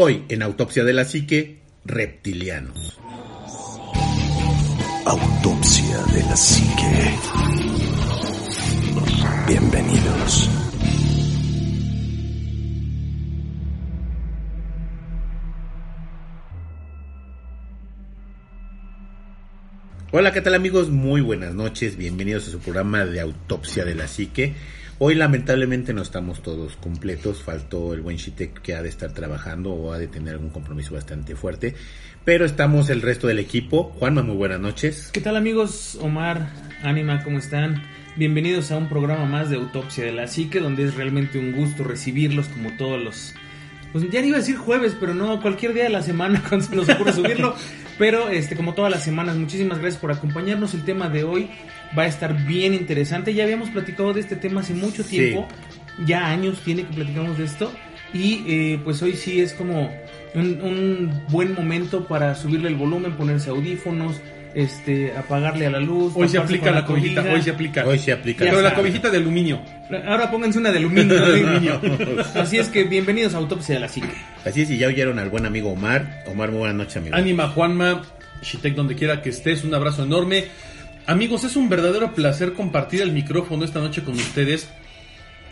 Hoy en Autopsia de la Psique, reptilianos. Autopsia de la Psique. Bienvenidos. Hola, ¿qué tal amigos? Muy buenas noches, bienvenidos a su programa de Autopsia de la Psique. Hoy lamentablemente no estamos todos completos, faltó el buen Shitek que ha de estar trabajando o ha de tener algún compromiso bastante fuerte, pero estamos el resto del equipo. Juanma, muy buenas noches. ¿Qué tal amigos? Omar, Anima, ¿cómo están? Bienvenidos a un programa más de Autopsia de la Psique, donde es realmente un gusto recibirlos como todos los... Pues ya iba a decir jueves, pero no, cualquier día de la semana cuando se nos ocurre subirlo. Pero este, como todas las semanas, muchísimas gracias por acompañarnos. El tema de hoy va a estar bien interesante. Ya habíamos platicado de este tema hace mucho tiempo. Ya años tiene que platicamos de esto. Y eh, pues hoy sí es como un, un buen momento para subirle el volumen, ponerse audífonos, este, apagarle a la luz. Hoy se aplica la cobijita, hoy se aplica. Hoy se aplica. Pero la cobijita de aluminio. Ahora pónganse una de aluminio, no de aluminio. Así es que bienvenidos a Autopsia de la Psique. Así es, y ya oyeron al buen amigo Omar. Omar, muy buenas noches, amigo. Anima, Juanma, Shitek, donde quiera que estés, un abrazo enorme. Amigos, es un verdadero placer compartir el micrófono esta noche con ustedes.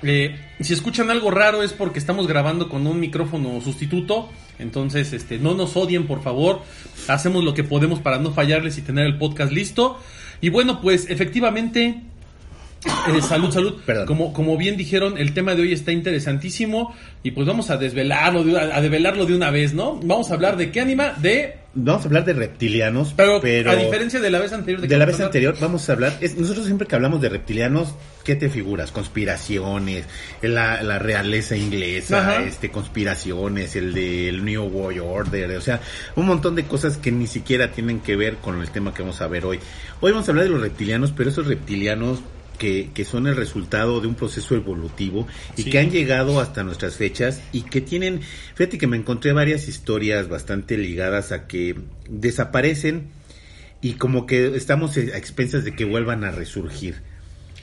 Eh, si escuchan algo raro es porque estamos grabando con un micrófono sustituto. Entonces, este, no nos odien, por favor. Hacemos lo que podemos para no fallarles y tener el podcast listo. Y bueno, pues efectivamente, eh, salud, salud. Perdón. Como, como bien dijeron, el tema de hoy está interesantísimo. Y pues vamos a desvelarlo, de, a develarlo de una vez, ¿no? Vamos a hablar de qué anima, de Vamos a hablar de reptilianos, pero, pero, a diferencia de la vez anterior. de qué la vez hablar? anterior vamos a hablar, es- nosotros siempre que hablamos de reptilianos, ¿qué te figuras? Conspiraciones, la, la realeza inglesa, Ajá. este conspiraciones, el del New World Order, o sea, un montón de cosas que ni siquiera tienen que ver con el tema que vamos a ver hoy. Hoy vamos a hablar de los reptilianos, pero esos reptilianos que, que son el resultado de un proceso evolutivo y Sí. que han llegado hasta nuestras fechas y que tienen, fíjate que me encontré varias historias bastante ligadas a que desaparecen y como que estamos a expensas de que vuelvan a resurgir.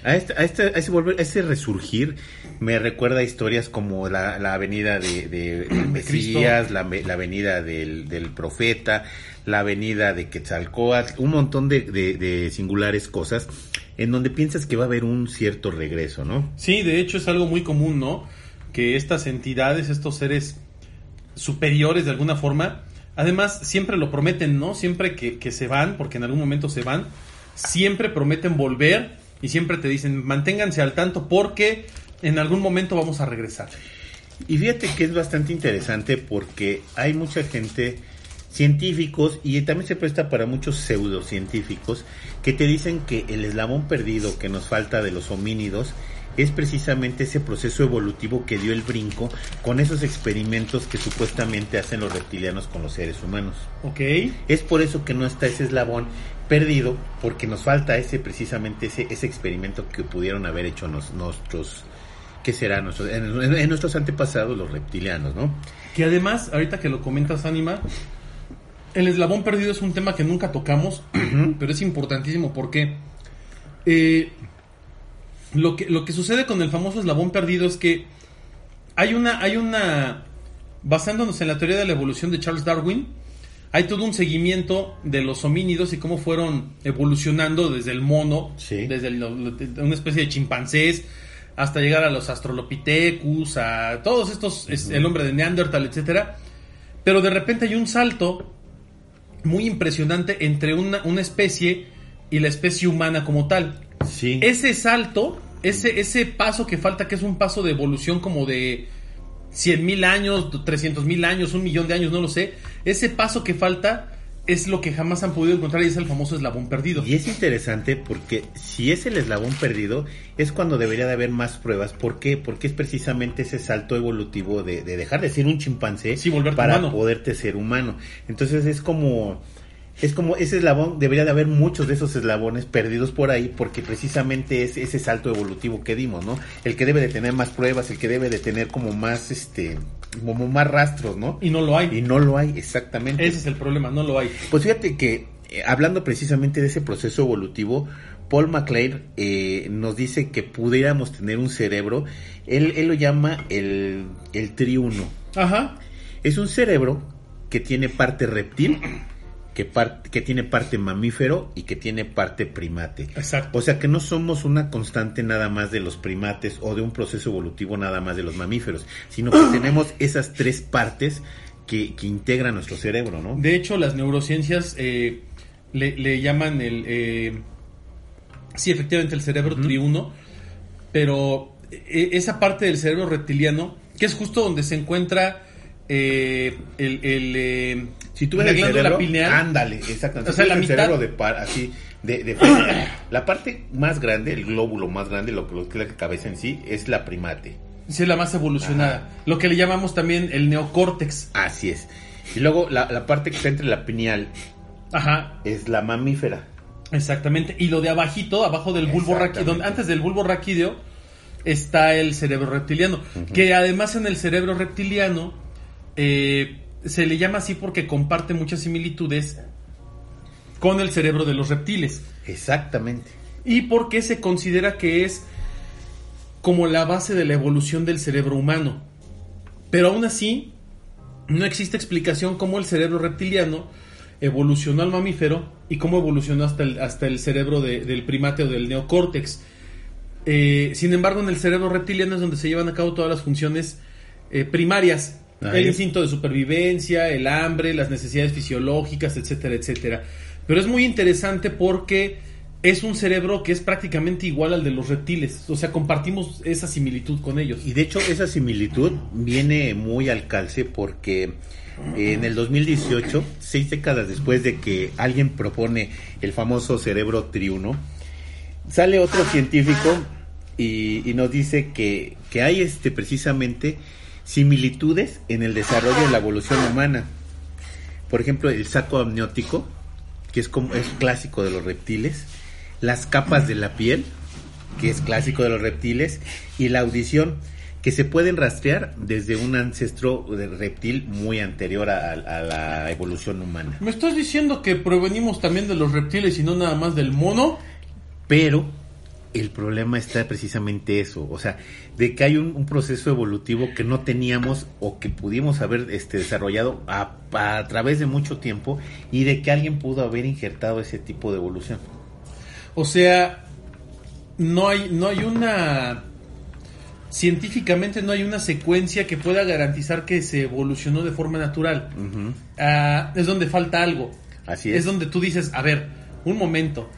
A, este, a, este, a ese, volver, a ese resurgir me recuerda a historias como la, la avenida de, Mesías, la, la avenida del, del profeta, la avenida de Quetzalcóatl, un montón de, de, de singulares cosas en donde piensas que va a haber un cierto regreso, ¿no? Sí, de hecho es algo muy común, ¿no? Que estas entidades, estos seres superiores de alguna forma, además siempre lo prometen, ¿no? Siempre que, que se van, porque en algún momento se van, siempre prometen volver y siempre te dicen, manténganse al tanto porque en algún momento vamos a regresar. Y fíjate que es bastante interesante porque hay mucha gente, científicos, y también se presta para muchos pseudocientíficos, que te dicen que el eslabón perdido que nos falta de los homínidos es precisamente ese proceso evolutivo que dio el brinco con esos experimentos que supuestamente hacen los reptilianos con los seres humanos. ¿Ok? Es por eso que no está ese eslabón perdido, porque nos falta ese precisamente ese, ese experimento que pudieron haber hecho nos- nuestros, ¿qué será? Nuestros, en, en- en nuestros antepasados, los reptilianos, ¿no? Que además, ahorita que lo comentas, Anima, el eslabón perdido es un tema que nunca tocamos, pero es importantísimo porque eh, lo, que, lo que sucede con el famoso eslabón perdido es que hay una, hay una, basándonos en la teoría de la evolución de Charles Darwin, hay todo un seguimiento de los homínidos y cómo fueron evolucionando desde el mono, Sí. desde el- una especie de chimpancés, hasta llegar a los Australopithecus, a todos estos, es el hombre de Neandertal, etcétera. Pero de repente hay un salto muy impresionante entre una, una especie y la especie humana como tal. Sí. Ese salto, ese, ese paso que falta, que es un paso de evolución como de 100 mil años, 300 mil años, un millón de años, no lo sé. Ese paso que falta es lo que jamás han podido encontrar y es el famoso eslabón perdido. Y es interesante porque si es el eslabón perdido, es cuando debería de haber más pruebas. ¿Por qué? Porque es precisamente ese salto evolutivo de, de dejar de ser un chimpancé Sí, para poderte ser humano. Entonces es como... Es como ese eslabón, debería de haber muchos de esos eslabones perdidos por ahí, porque precisamente es ese salto evolutivo que dimos, ¿no? El que debe de tener más pruebas, el que debe de tener como más, este, como más rastros, ¿no? Y no lo hay. Y no lo hay, exactamente. Ese es el problema, no lo hay. Pues fíjate que eh, hablando precisamente de ese proceso evolutivo, Paul McLean eh, nos dice que pudiéramos tener un cerebro, él, él lo llama el, el triuno. Ajá. Es un cerebro que tiene parte reptil, que, tiene parte mamífero y que tiene parte primate. Exacto. O sea que no somos una constante nada más de los primates o de un proceso evolutivo nada más de los mamíferos, sino que tenemos esas tres partes que, que integran nuestro cerebro, ¿no? De hecho, las neurociencias eh, le, le llaman el... eh, sí, efectivamente, el cerebro triuno, pero eh, esa parte del cerebro reptiliano, que es justo donde se encuentra eh, el... el, eh, Si tú ves la el cerebro, pineal, ándale, exactamente. O sea, la el mitad- cerebro de par, así, de, la parte más grande, el glóbulo más grande, lo, que es la cabeza en sí, es la primate. sí, es la más evolucionada. Lo que le llamamos también el neocórtex. Así es. Y luego la, la parte que está entre la pineal Ajá, es la mamífera. Exactamente. Y lo de abajito, abajo del bulbo raquídeo, antes del bulbo raquídeo, está el cerebro reptiliano. Que además en el cerebro reptiliano eh, se le llama así porque comparte muchas similitudes con el cerebro de los reptiles. Exactamente. Y porque se considera que es como la base de la evolución del cerebro humano. Pero aún así, no existe explicación cómo el cerebro reptiliano evolucionó al mamífero y cómo evolucionó hasta el, hasta el cerebro de- del primate o del neocórtex. Eh, sin embargo, en el cerebro reptiliano es donde se llevan a cabo todas las funciones eh, primarias. Ahí. El instinto de supervivencia, el hambre, las necesidades fisiológicas, etcétera, etcétera. Pero es muy interesante porque es un cerebro que es prácticamente igual al de los reptiles. O sea, compartimos esa similitud con ellos. Y de hecho esa similitud viene muy al calce porque en el 2018, seis décadas después de que alguien propone el famoso cerebro triuno, sale otro científico y, y nos dice que, que hay este precisamente similitudes en el desarrollo de la evolución humana. Por ejemplo, el saco amniótico, que es como es clásico de los reptiles, las capas de la piel, que es clásico de los reptiles, y la audición, que se pueden rastrear desde un ancestro de reptil muy anterior a, a la evolución humana. ¿Me estás diciendo que provenimos también de los reptiles y no nada más del mono? Pero el problema está precisamente eso, o sea, de que hay un, un proceso evolutivo que no teníamos o que pudimos haber este, desarrollado a, a través de mucho tiempo y de que alguien pudo haber injertado ese tipo de evolución. O sea, no hay, no hay una. Científicamente no hay una secuencia que pueda garantizar que se evolucionó de forma natural. Ah, es donde falta algo. Así es. Es donde tú dices, a ver, un momento.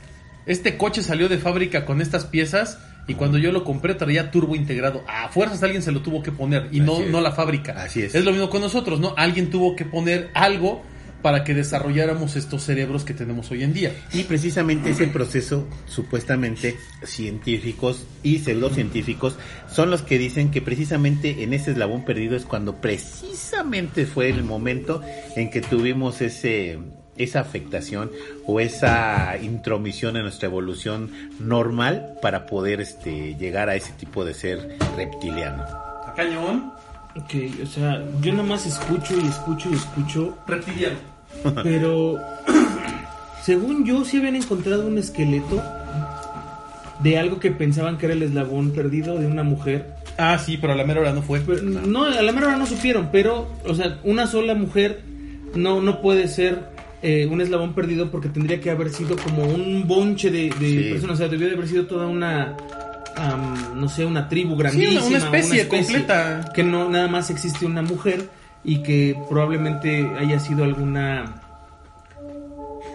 Este coche salió de fábrica con estas piezas y cuando yo lo compré traía turbo integrado. A fuerzas alguien se lo tuvo que poner y no, es. no la fábrica. Así es. Es lo mismo con nosotros, ¿no? Alguien tuvo que poner algo para que desarrolláramos estos cerebros que tenemos hoy en día. Y precisamente ese proceso, supuestamente científicos y pseudocientíficos, son los que dicen que precisamente en ese eslabón perdido es cuando precisamente fue el momento en que tuvimos ese esa afectación o esa intromisión en nuestra evolución normal para poder este llegar a ese tipo de ser reptiliano. Cañón. Ok, o sea, yo nada más escucho y escucho y escucho, Reptiliano. pero según yo sí habían encontrado un esqueleto de algo que pensaban que era el eslabón perdido de una mujer. Ah, sí, pero a la mera hora no fue. Pero, no, a la mera hora no supieron, pero, o sea, una sola mujer no, no puede ser eh, un eslabón perdido porque tendría que haber sido como un bonche de, de Sí. personas, o sea, debió de haber sido toda una, no sé, una tribu Sí, grandísima. una, una especie completa. Que no, nada más existe una mujer y que probablemente haya sido alguna,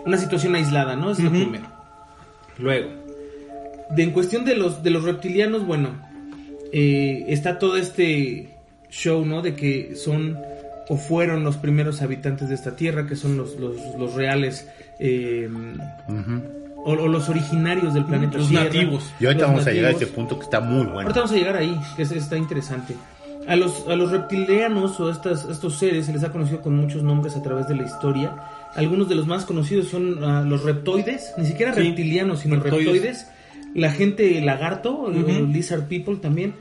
una situación aislada, ¿no? Es lo primero. Luego, de, en cuestión de los, de los reptilianos, bueno, eh, está todo este show, ¿no? De que son o fueron los primeros habitantes de esta tierra, que son los, los, los reales eh, o, o los originarios del planeta Los Tierra. nativos. Y ahorita vamos a llegar a este punto que está muy bueno. Ahorita vamos a llegar ahí, que es- está interesante. A los, a los reptilianos o estas, estos seres se les ha conocido con muchos nombres a través de la historia. Algunos de los más conocidos son ah, los reptoides, ni siquiera Sí, reptilianos, sino reptoides. reptoides. La gente lagarto, lizard people también.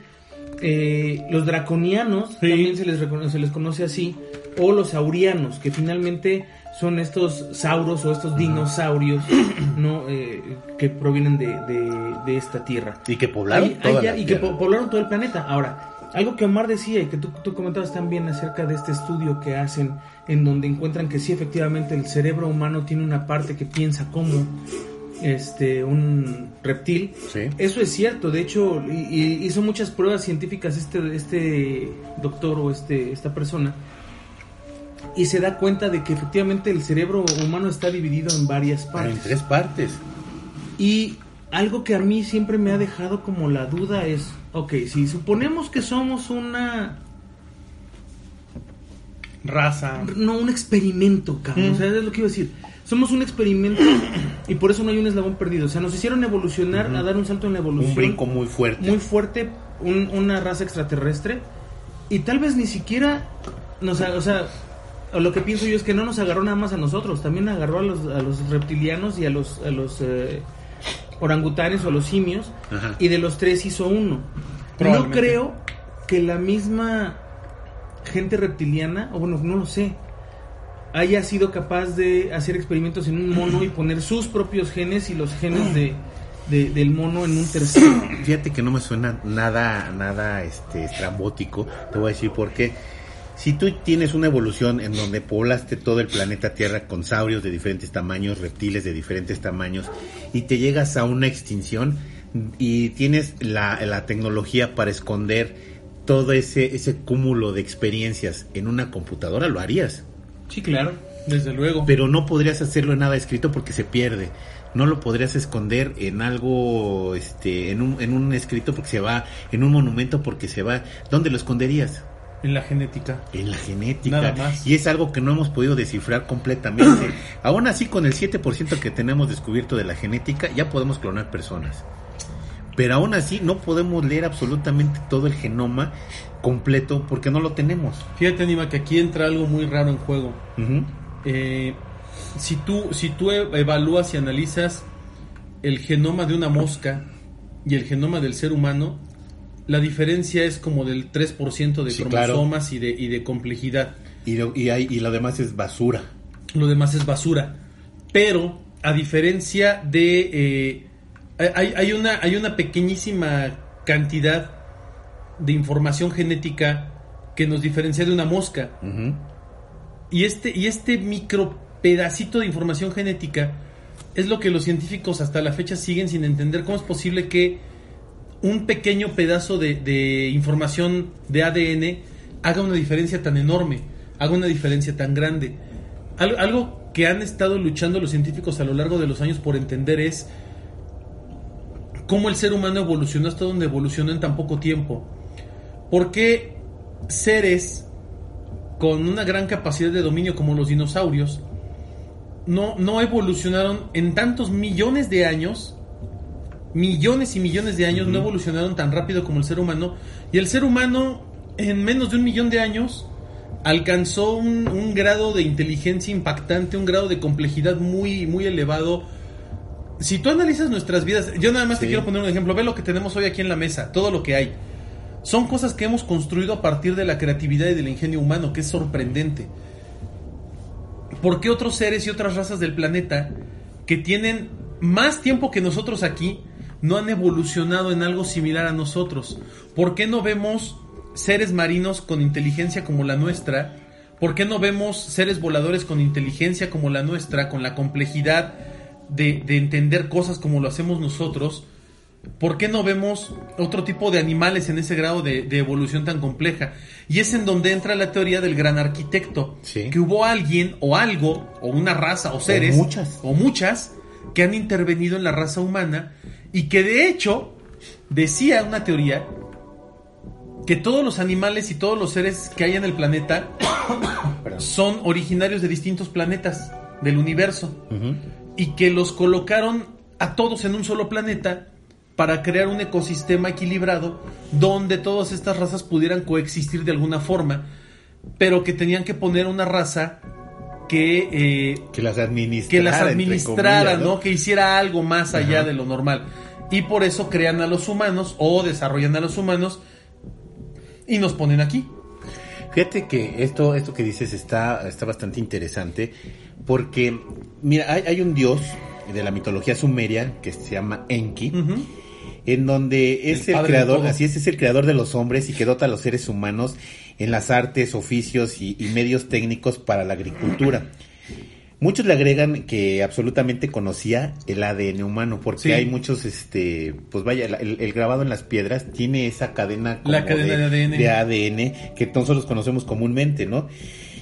Eh, los draconianos Sí. también se les, se les conoce así. O los saurianos, que finalmente son estos sauros o estos dinosaurios ¿no? Eh, que provienen de, de- de esta tierra. Y que toda la y tierra. poblaron todo el planeta. Ahora, algo que Omar decía y que tú, tú comentabas también acerca de este estudio que hacen, en donde encuentran que sí, efectivamente, el cerebro humano tiene una parte que piensa como este un reptil. Sí. Eso es cierto. De hecho, y- y hizo muchas pruebas científicas este, este doctor o este, esta persona. Y se da cuenta de que efectivamente el cerebro humano está dividido en varias Ah, partes. En tres partes. Y algo que a mí siempre me ha dejado como la duda es, ok, si suponemos que somos una, Raza. no un experimento, cabrón, Mm. o sea, es lo que iba a decir, somos un experimento y por eso no hay un eslabón perdido, o sea, nos hicieron evolucionar, a dar un salto en la evolución Un brinco muy fuerte. muy fuerte, un- una raza extraterrestre y tal vez ni siquiera, nos, o sea, lo que pienso yo es que no nos agarró nada más a nosotros, también agarró a los, a los reptilianos y a los, a los eh, orangutanes o a los simios Ajá. y de los tres hizo uno. No creo que la misma gente reptiliana, o bueno, no lo sé, haya sido capaz de hacer experimentos en un mono y poner sus propios genes y los genes de, de- del mono en un tercero. Fíjate que no me suena nada, nada este, estrambótico. Te voy a decir por qué. Si tú tienes una evolución en donde poblaste todo el planeta Tierra con saurios de diferentes tamaños, reptiles de diferentes tamaños, y te llegas a una extinción y tienes la, la tecnología para esconder todo ese, ese cúmulo de experiencias en una computadora, lo harías. Sí, claro. Desde luego. Pero no podrías hacerlo en nada escrito porque se pierde. No lo podrías esconder en algo, este, en un, en un escrito porque se va, en un monumento porque se va. ¿Dónde lo esconderías? En la genética. En la genética. Nada más. Y es algo que no hemos podido descifrar completamente. Aún así, con el 7% que tenemos descubierto de la genética, ya podemos clonar personas. Pero aún así, no podemos leer absolutamente todo el genoma completo porque no lo tenemos. Fíjate, Anima, que aquí entra algo muy raro en juego. Eh, si tú, si tú e- evalúas y analizas el genoma de una mosca y el genoma del ser humano, la diferencia es como del 3% de Sí, claro. cromosomas y, de, y de complejidad. Y, lo, y, hay, y lo demás es basura. Lo demás es basura. Pero, a diferencia de... eh, hay, hay una, hay una pequeñísima cantidad de información genética que nos diferencia de una mosca. Y este, y este micro pedacito de información genética es lo que los científicos hasta la fecha siguen sin entender. ¿Cómo es posible que un pequeño pedazo de, de información de ADN haga una diferencia tan enorme, haga una diferencia tan grande? Al- algo que han estado luchando los científicos a lo largo de los años por entender es cómo el ser humano evolucionó hasta donde evolucionó en tan poco tiempo. ¿Por qué seres con una gran capacidad de dominio como los dinosaurios no, no evolucionaron en tantos millones de años? Millones y millones de años no evolucionaron tan rápido como el ser humano. Y el ser humano, en menos de un millón de años, alcanzó un, un grado de inteligencia impactante, un grado de complejidad muy, muy elevado. Si tú analizas nuestras vidas, yo nada más te quiero poner un ejemplo. Ve lo que tenemos hoy aquí en la mesa, todo lo que hay. Son cosas que hemos construido a partir de la creatividad y del ingenio humano, que es sorprendente. ¿Por qué otros seres y otras razas del planeta que tienen más tiempo que nosotros aquí no han evolucionado en algo similar a nosotros? ¿Por qué no vemos seres marinos con inteligencia como la nuestra? ¿Por qué no vemos seres voladores con inteligencia como la nuestra, con la complejidad de, de entender cosas como lo hacemos nosotros? ¿Por qué no vemos otro tipo de animales en ese grado de, de evolución tan compleja? Y es en donde entra la teoría del gran arquitecto. Sí. Que hubo alguien o algo, o una raza, o seres, muchas. o muchas, que han intervenido en la raza humana y que de hecho decía una teoría que todos los animales y todos los seres que hay en el planeta son originarios de distintos planetas del universo. Y que los colocaron a todos en un solo planeta para crear un ecosistema equilibrado donde todas estas razas pudieran coexistir de alguna forma, pero que tenían que poner una raza que, eh, Que las administrara. que las administrara, comillas, ¿no? Que hiciera algo más allá Ajá. de lo normal. Y por eso crean a los humanos o desarrollan a los humanos y nos ponen aquí. Fíjate que esto, esto que dices está, está bastante interesante porque, mira, hay, hay un dios de la mitología sumeria que se llama Enki, en donde es El creador, así es, es el creador de los hombres y que dota a los seres humanos en las artes, oficios y, y medios técnicos para la agricultura. Muchos le agregan que absolutamente conocía el ADN humano, porque Sí. hay muchos, este, pues vaya, el, el grabado en las piedras tiene esa cadena, La cadena de ADN. de ADN que nosotros conocemos comúnmente, ¿no?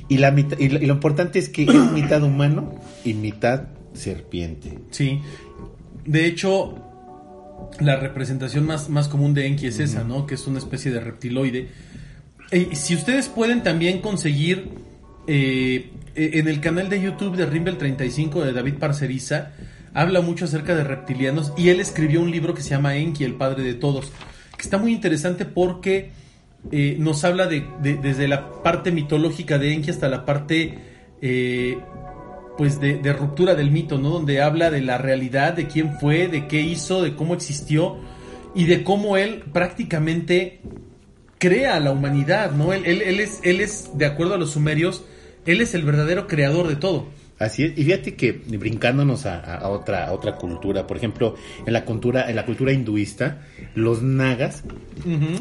Y, la mitad, y, lo, y lo importante es que es mitad humano y mitad serpiente. Sí. De hecho, la representación más, más común de Enki es esa, ¿no? Que es una especie de reptiloide. Eh, si ustedes pueden también conseguir eh, eh, en el canal de YouTube de Rimbel 35 de David Parceriza, habla mucho acerca de reptilianos y él escribió un libro que se llama Enki, el padre de todos, que está muy interesante porque eh, nos habla de, de- desde la parte mitológica de Enki hasta la parte eh, pues de, de ruptura del mito, ¿no? Donde habla de la realidad, de quién fue, de qué hizo, de cómo existió y de cómo él prácticamente crea a la humanidad, ¿no? Él, él, él es, él es, de acuerdo a los sumerios, él es el verdadero creador de todo. Así es, y fíjate que brincándonos a, otra, a otra cultura, por ejemplo, en la cultura, en la cultura hinduista, los nagas,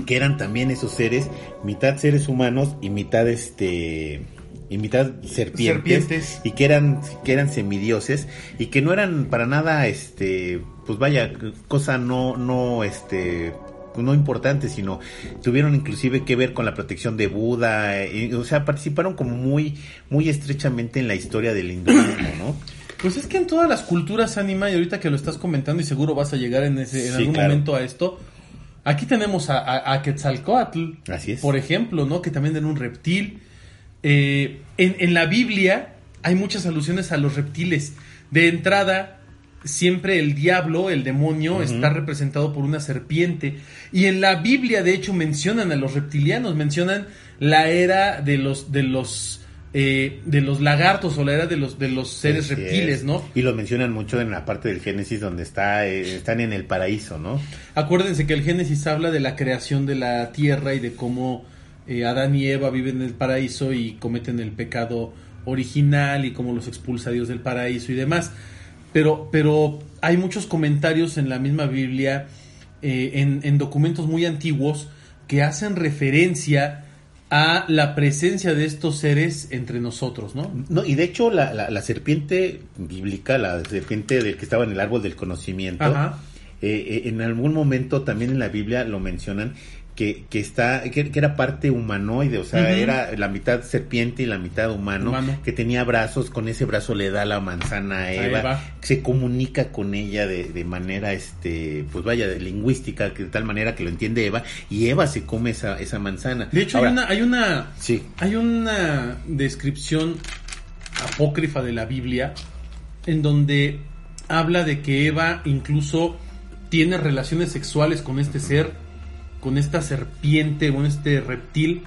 que eran también esos seres, mitad seres humanos y mitad este y mitad serpientes, Serpientes. y que eran que eran semidioses y que no eran para nada este pues vaya cosa no no este no importante, sino tuvieron inclusive que ver con la protección de Buda, eh, y, o sea, participaron como muy muy estrechamente en la historia del hinduismo, ¿no? Pues es que en todas las culturas anima, y ahorita que lo estás comentando y seguro vas a llegar en, ese, en Sí, algún claro. momento a esto, aquí tenemos a, a, a Quetzalcóatl, Así es. por ejemplo, ¿no? Que también era un reptil. Eh, en, en la Biblia hay muchas alusiones a los reptiles. De entrada, siempre el diablo, el demonio, está representado por una serpiente. Y en la Biblia, de hecho, mencionan a los reptilianos, mencionan la era de los, de los, eh, de los lagartos o la era de los, de los seres reptiles, es. ¿no? Y lo mencionan mucho en la parte del Génesis donde está eh, están en el paraíso, ¿no? Acuérdense que el Génesis habla de la creación de la tierra y de cómo eh, Adán y Eva viven en el paraíso y cometen el pecado original y cómo los expulsa Dios del paraíso y demás. Pero, pero hay muchos comentarios en la misma Biblia, eh, en, en documentos muy antiguos, que hacen referencia a la presencia de estos seres entre nosotros, ¿no? No, y de hecho la, la, la serpiente bíblica, la serpiente del que estaba en el árbol del conocimiento, eh, eh, en algún momento también en la Biblia lo mencionan que, que está que, que era parte humanoide, o sea, era la mitad serpiente y la mitad humano, Humano. que tenía brazos, con ese brazo le da la manzana a Eva, Eva. se comunica con ella de, de manera, este, pues vaya, de lingüística, que de tal manera que lo entiende Eva, y Eva se come esa, esa manzana. De hecho, Ahora, hay una, hay una Sí, Hay una descripción apócrifa de la Biblia en donde habla de que Eva incluso tiene relaciones sexuales con este ser, con esta serpiente, con este reptil,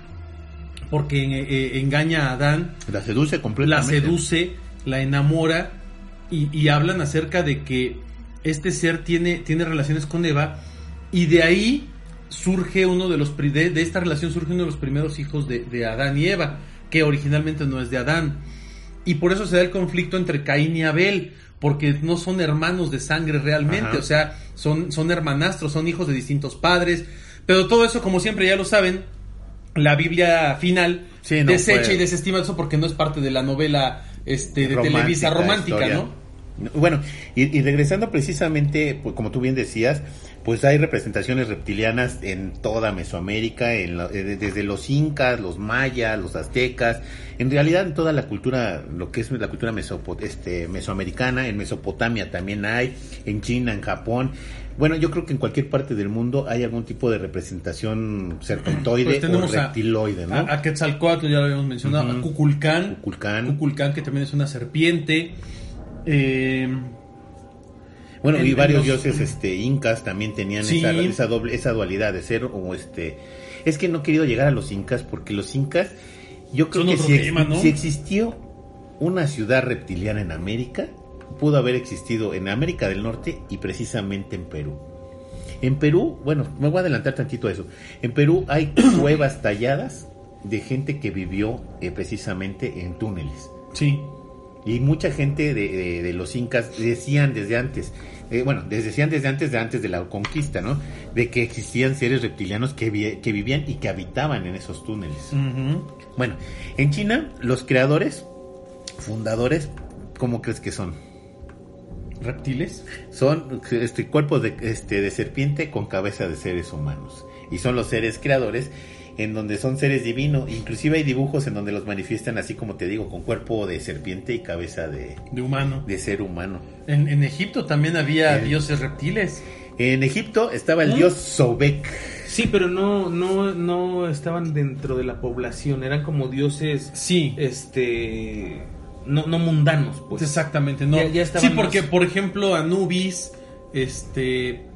porque eh, engaña a Adán, la seduce la completamente. seduce, la enamora y, y hablan acerca de que este ser tiene, tiene relaciones con Eva y de ahí surge uno de los de, de esta relación surge uno de los primeros hijos de, de Adán y Eva que originalmente no es de Adán y por eso se da el conflicto entre Caín y Abel porque no son hermanos de sangre realmente Ajá. o sea son, son hermanastros son hijos de distintos padres pero todo eso como siempre ya lo saben la Biblia final Sí, no desecha fue- y desestima eso porque no es parte de la novela este de Romántica, Televisa romántica, historia. ¿no? Bueno, y, y regresando precisamente, pues, como tú bien decías, pues hay representaciones reptilianas en toda Mesoamérica, en la- eh, desde los incas, los mayas, los aztecas, en realidad en toda la cultura, lo que es la cultura mesopo- este, mesoamericana, en Mesopotamia también hay, en China, en Japón. Bueno, yo creo que en cualquier parte del mundo hay algún tipo de representación serpentoide Pues o a- reptiloide, ¿no? A, a Quetzalcóatl, ya lo habíamos mencionado, Ujú. a Cuculcán. Kukulcán. Kukulcán, que también es una serpiente. Eh, Bueno, En- y varios los- dioses este incas también tenían Sí. esa, esa doble esa dualidad de ser o este es que no he querido llegar a los incas porque los incas yo creo Son que si existió una ciudad reptiliana en América pudo haber existido en América del Norte y precisamente en Perú. En Perú, bueno, me voy a adelantar tantito a eso. En Perú hay cuevas talladas de gente que vivió eh, precisamente en túneles. sí. Y mucha gente de, de- de los incas decían desde antes, eh, bueno, decían desde antes de antes de la conquista, ¿no? De que existían seres reptilianos que, vi- que vivían y que habitaban en esos túneles. Bueno, en China, los creadores, fundadores, ¿cómo crees que son? Reptiles. Son este, cuerpos de, este, de serpiente con cabeza de seres humanos. Y son los seres creadores en donde son seres divinos. Inclusive hay dibujos en donde los manifiestan así como te digo, con cuerpo de serpiente y cabeza de, De humano. de ser humano. En, en Egipto también había Eh. dioses reptiles. En Egipto estaba el ¿Mm? dios Sobek. Sí, pero no, no, no estaban dentro de la población, eran como dioses, Sí. este, no, no mundanos, pues. Exactamente, no. Ya- sí, porque, más- por ejemplo, Anubis, este.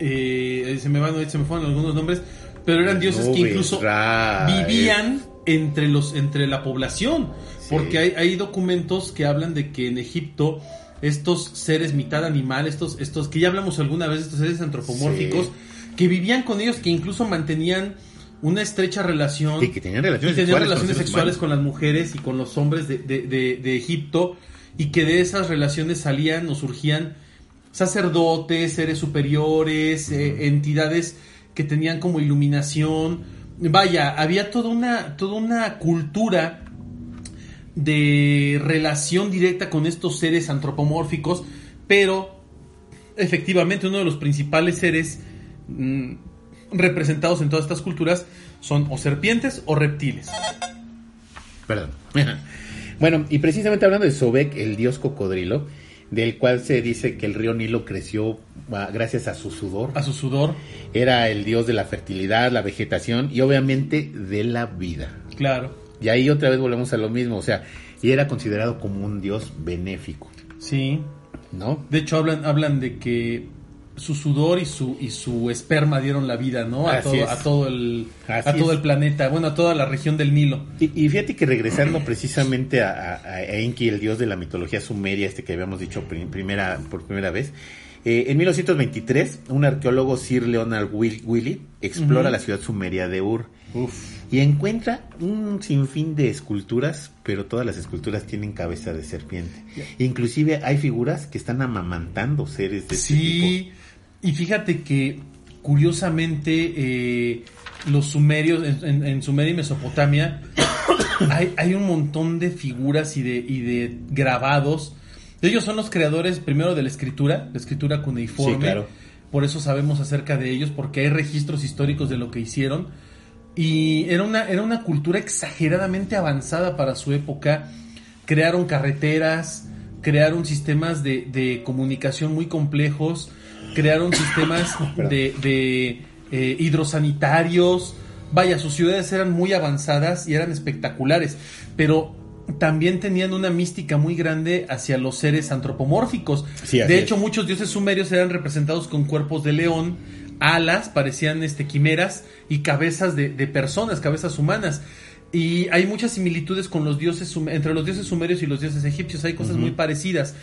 eh, se me van, se me fueron algunos nombres, pero eran dioses que incluso Ra, vivían entre los entre la población. Sí. Porque hay, hay documentos que hablan de que en Egipto estos seres mitad animal, estos, estos que ya hablamos alguna vez, estos seres antropomórficos, que vivían con ellos, que incluso mantenían una estrecha relación Y que tenían relaciones tenían sexuales con relaciones seres sexuales con las mujeres y con los hombres de, de- de- de Egipto y que de esas relaciones salían o surgían sacerdotes, seres superiores, eh, entidades que tenían como iluminación. Vaya, había toda una, toda una cultura de relación directa con estos seres antropomórficos, pero efectivamente uno de los principales seres mm, representados en todas estas culturas son o serpientes o reptiles. Perdón. bueno, y precisamente hablando de Sobek, el dios cocodrilo, del cual se dice que el río Nilo creció ah, gracias a su sudor. A su sudor, Era el dios de la fertilidad, la vegetación y obviamente de la vida. claro. Y ahí otra vez volvemos a lo mismo, o sea, y era considerado como un dios benéfico, Sí. ¿no? De hecho hablan, hablan de que su sudor y su y su esperma dieron la vida, ¿no? A todo, a todo el Así a todo es. el planeta, bueno, a toda la región del Nilo. Y, y fíjate que regresando precisamente a, a- a Enki, el dios de la mitología sumeria, este que habíamos dicho prim- primera, por primera vez, eh, en 1923, un arqueólogo Sir Leonard Will- Willey explora la ciudad sumeria de Ur Uf. y encuentra un sinfín de esculturas, pero todas las esculturas tienen cabeza de serpiente. Inclusive hay figuras que están amamantando seres de este tipo. Y fíjate que curiosamente eh, los sumerios, en, en- en Sumeria y Mesopotamia, hay, hay un montón de figuras y de, y de grabados. Ellos son los creadores primero de la escritura, la escritura cuneiforme. Sí, claro. Por eso sabemos acerca de ellos, porque hay registros históricos de lo que hicieron. Y era una, era una cultura exageradamente avanzada para su época. Crearon carreteras, crearon sistemas de, de comunicación muy complejos, crearon sistemas de, de, eh, hidrosanitarios. Vaya, sus ciudades eran muy avanzadas y eran espectaculares, pero también tenían una mística muy grande hacia los seres antropomórficos. Sí, de es. hecho, muchos dioses sumerios eran representados con cuerpos de león, alas, parecían este, quimeras y cabezas de, de personas, cabezas humanas. Y hay muchas similitudes con los dioses entre los dioses sumerios y los dioses egipcios, hay cosas muy parecidas.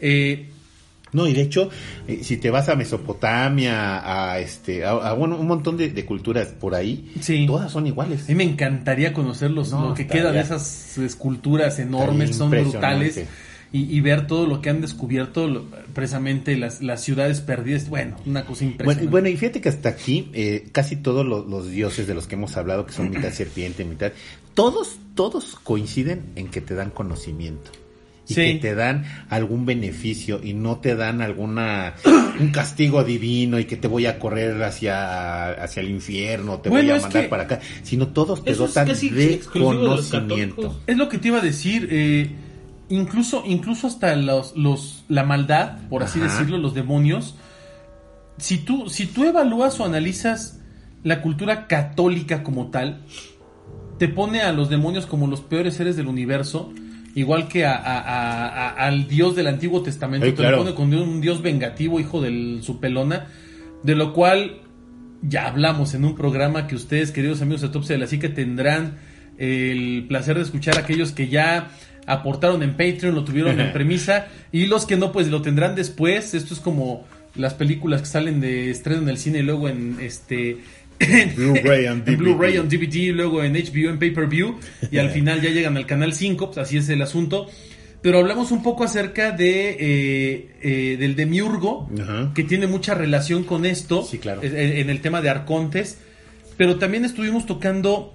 Eh, No, y de hecho, eh, si te vas a Mesopotamia, a este, a, a, bueno, un montón de, de culturas por ahí, Sí. todas son iguales. a mí me encantaría conocer los, No, lo que queda de esas esculturas enormes, son brutales. Y, y ver todo lo que han descubierto, lo- precisamente las, las ciudades perdidas, bueno, una cosa impresionante. bueno, y fíjate que hasta aquí, eh, casi todos los, los dioses de los que hemos hablado, que son mitad serpiente, mitad, todos, todos coinciden en que te dan conocimiento. Y Sí. que te dan algún beneficio y no te dan alguna un castigo divino y que te voy a correr hacia hacia el infierno, te Bueno, voy a mandar para acá, sino todos te es dotan de conocimiento. Es lo que te iba a decir. eh, incluso, incluso hasta los, los, la maldad, por así Ajá. decirlo, los demonios. Si tú, si tú evalúas o analizas la cultura católica como tal, te pone a los demonios como los peores seres del universo. Igual que a, a- a- a- al Dios del Antiguo Testamento, Sí, te claro. lo pone con un Dios vengativo, hijo del su pelona, de lo cual ya hablamos en un programa que ustedes, queridos amigos de Autopsia de la Psique, tendrán el placer de escuchar aquellos que ya aportaron en Patreon, lo tuvieron en premisa, y los que no, pues lo tendrán después. Esto es como las películas que salen de estreno en el cine y luego en este Blu-ray en DVD. Blu-ray on DVD, luego en HBO en pay-per-view y al final ya llegan al canal 5, pues así es el asunto. Pero hablamos un poco acerca de eh, eh, del demiurgo, que tiene mucha relación con esto, Sí, claro. en, en el tema de arcontes, pero también estuvimos tocando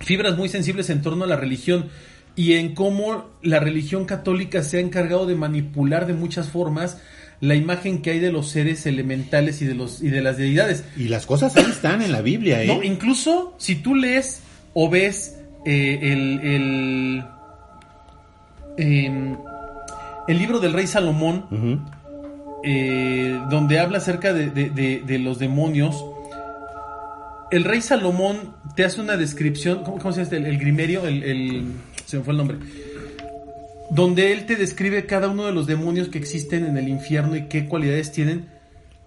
fibras muy sensibles en torno a la religión y en cómo la religión católica se ha encargado de manipular de muchas formas la imagen que hay de los seres elementales y de los y de las deidades. Y las cosas ahí están en la Biblia, ¿eh? No, incluso si tú lees o ves eh, el, el, em, el libro del rey Salomón, eh, donde habla acerca de, de- de- de los demonios, el rey Salomón te hace una descripción, ¿cómo, cómo se llama? este? El, el grimerio, el, el- se me fue el nombre, donde él te describe cada uno de los demonios que existen en el infierno y qué cualidades tienen.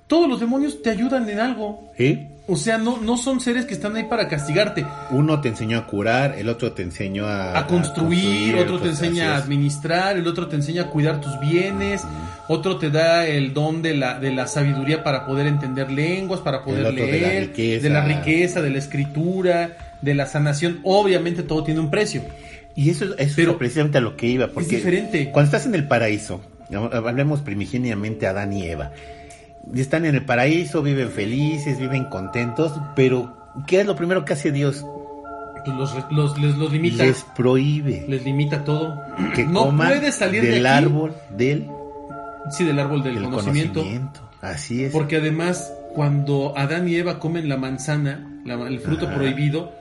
Todos los demonios te ayudan en algo. ¿Sí? O sea, no, no son seres que están ahí para castigarte. Uno te enseñó a curar, el otro te enseñó a, A construir, otro te pues, enseña a administrar, el otro te enseña a cuidar tus bienes, otro te da el don de la, de la sabiduría para poder entender lenguas, para poder otro de la leer, riqueza. de la riqueza, de la escritura, de la sanación. Obviamente todo tiene un precio. Y eso, eso Pero es precisamente a lo que iba. Porque diferente. Cuando estás en el paraíso, hablemos primigeniamente a Adán y Eva. Están en el paraíso, viven felices, viven contentos, pero ¿qué es lo primero que hace Dios? Pues los, los, les los limita. Les prohíbe Les limita todo. que no puedes salir del de aquí. árbol del, Sí, del árbol del, del conocimiento. conocimiento. Así es. Porque además, cuando Adán y Eva comen la manzana, la- el fruto Ajá. prohibido,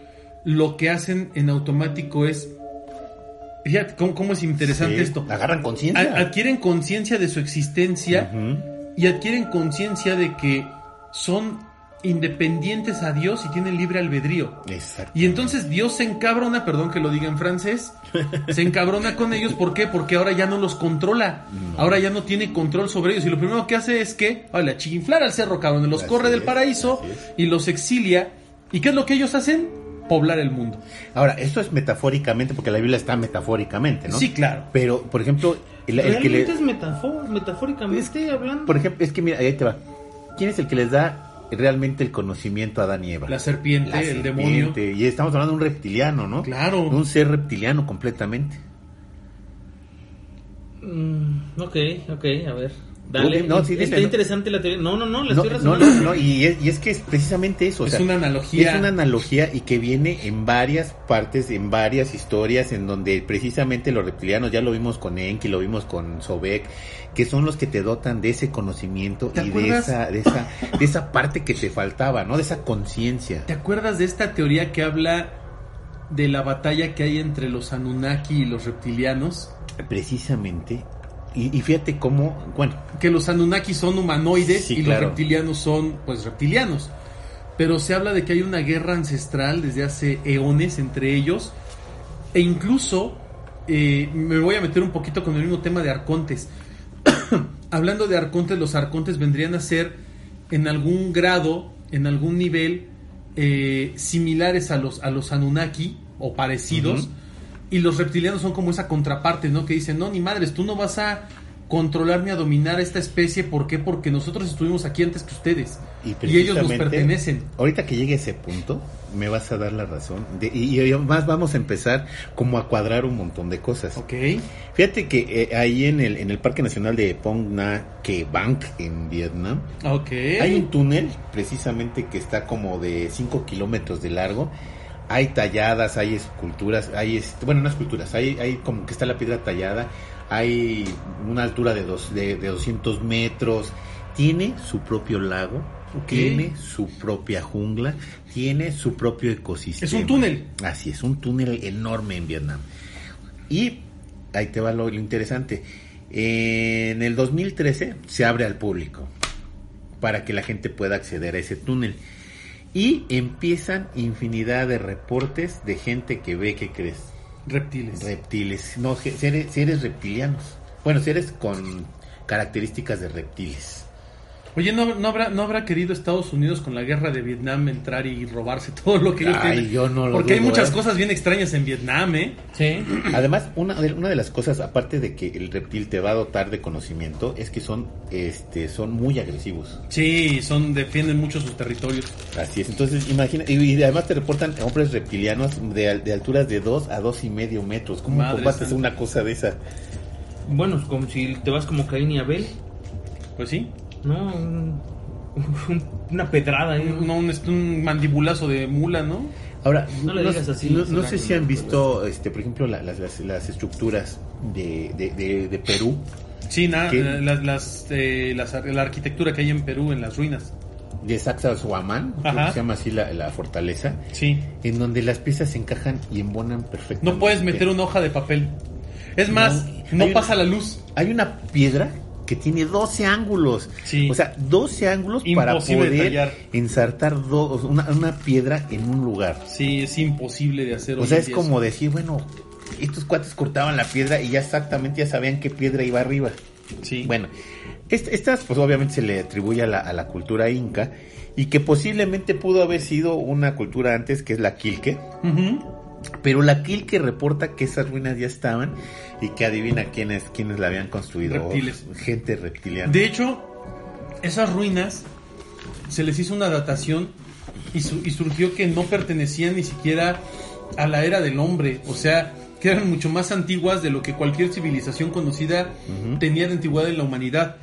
lo que hacen en automático es. Fíjate cómo, cómo es interesante Sí, esto. Agarran conciencia. Adquieren conciencia de su existencia y adquieren conciencia de que son independientes a Dios y tienen libre albedrío. Exacto. Y entonces Dios se encabrona, perdón que lo diga en francés, se encabrona con ellos, ¿por qué? Porque ahora ya no los controla, ahora ya no tiene control sobre ellos y lo primero que hace es que, vale, chinflar al cerro, cabrón, los Así corre del paraíso y los exilia. ¿Y qué es lo que ellos hacen? Poblar el mundo. Ahora, esto es metafóricamente, porque la Biblia está metafóricamente, ¿no? Sí, claro. Pero, por ejemplo, el, el que le... Realmente es metafóricamente hablando. Por ejemplo, es que mira, ahí te va. ¿Quién es el que les da realmente el conocimiento a Adán y Eva? La serpiente, La el serpiente. demonio. Y estamos hablando de un reptiliano, ¿no? Claro. Un ser reptiliano completamente. Mm, ok, ok, a ver. Dale. No, sí, Está no. interesante la teoría. No, no, no, la No, estoy no, razonando. no, no, y es, y es que es precisamente eso. o Es sea, una analogía. Es una analogía y que viene en varias partes, en varias historias, en donde precisamente los reptilianos, ya lo vimos con Enki, lo vimos con Sobek, que son los que te dotan de ese conocimiento ¿Te y de esa, de esa, de esa parte que te faltaba, ¿no? De esa conciencia. ¿Te acuerdas de esta teoría que habla de la batalla que hay entre los Anunnaki y los reptilianos? Precisamente. Y, y fíjate cómo, bueno, que los Anunnaki son humanoides Sí, y claro. los reptilianos son pues reptilianos. Pero se habla de que hay una guerra ancestral desde hace eones entre ellos. E incluso eh, me voy a meter un poquito con el mismo tema de arcontes. Hablando de arcontes, los arcontes vendrían a ser en algún grado, en algún nivel, eh, similares a los, a los Anunnaki o parecidos. Y los reptilianos son como esa contraparte, ¿no? Que dicen, no, ni madres, tú no vas a controlar ni a dominar esta especie. ¿Por qué? Porque nosotros estuvimos aquí antes que ustedes. y, Y, ellos nos pertenecen. Ahorita que llegue ese punto, me vas a dar la razón. De- y, y además vamos a empezar como a cuadrar un montón de cosas. Ok. Fíjate que eh, ahí en el, en el Parque Nacional de Pong Na Que Bang en Vietnam, hay un túnel precisamente que está como de 5 kilómetros de largo, hay talladas, hay esculturas, hay, bueno, no esculturas, hay, hay como que está la piedra tallada, hay una altura de, dos, de, de 200 metros, tiene su propio lago, tiene su propia jungla, tiene su propio ecosistema. Es un túnel. Así es, un túnel enorme en Vietnam. Y ahí te va lo, lo interesante. En el 2013 se abre al público para que la gente pueda acceder a ese túnel. Y empiezan infinidad de reportes de gente que ve, ¿qué crees? Reptiles. Reptiles. No, seres, seres reptilianos. Bueno, seres con características de reptiles. Oye, ¿no, no habrá, ¿no habrá querido Estados Unidos con la guerra de Vietnam entrar y robarse todo lo que ellos Ay, tienen? yo no lo Porque hay muchas ¿eh? cosas bien extrañas en Vietnam, ¿eh? Sí. Además, una de, una de las cosas, aparte de que el reptil te va a dotar de conocimiento, es que son, este, son muy agresivos. Sí, son defienden mucho sus territorios. Así es, entonces imagina, y, y además te reportan hombres reptilianos de, de alturas de 2 a dos y medio metros. ¿Cómo Madre combates santa. una cosa de esa? Bueno, es como si te vas como Caín y Abel, Pues sí. ¿No? Un- un- una pedrada ahí. Un, un, un mandibulazo de mula, ¿no? Ahora, No le digas así, no, se no sé si han visto, este, por ejemplo, la- las, las, las estructuras de, de, de- de Perú. Sí, nada, ¿Qué? las, las, eh, las- la arquitectura que hay en Perú, en las ruinas. de Sacsayhuamán, se llama así la, la fortaleza, Sí. en donde las piezas se encajan y embonan perfectamente. No puedes meter una hoja de papel. Es más, No, no, pasa una- la luz. Hay una piedra que tiene 12 ángulos. Sí. O sea, 12 ángulos para Imposible poder tallar. ensartar do- una, una piedra en un lugar. Sí, es imposible de hacer. O sea, es como decir, bueno, estos cuates cortaban la piedra y ya exactamente ya sabían qué piedra iba arriba. Sí. Bueno, est- estas pues obviamente se le atribuye a la, a la cultura inca y que posiblemente pudo haber sido una cultura antes que es la quilque, Ujú. Pero la quilque reporta que esas ruinas ya estaban y que adivina quiénes, quiénes la habían construido. Reptiles. Gente reptiliana. De hecho, esas ruinas se les hizo una datación y, su- y surgió que no pertenecían ni siquiera a la era del hombre. O sea, que eran mucho más antiguas de lo que cualquier civilización conocida tenía de antigüedad en la humanidad.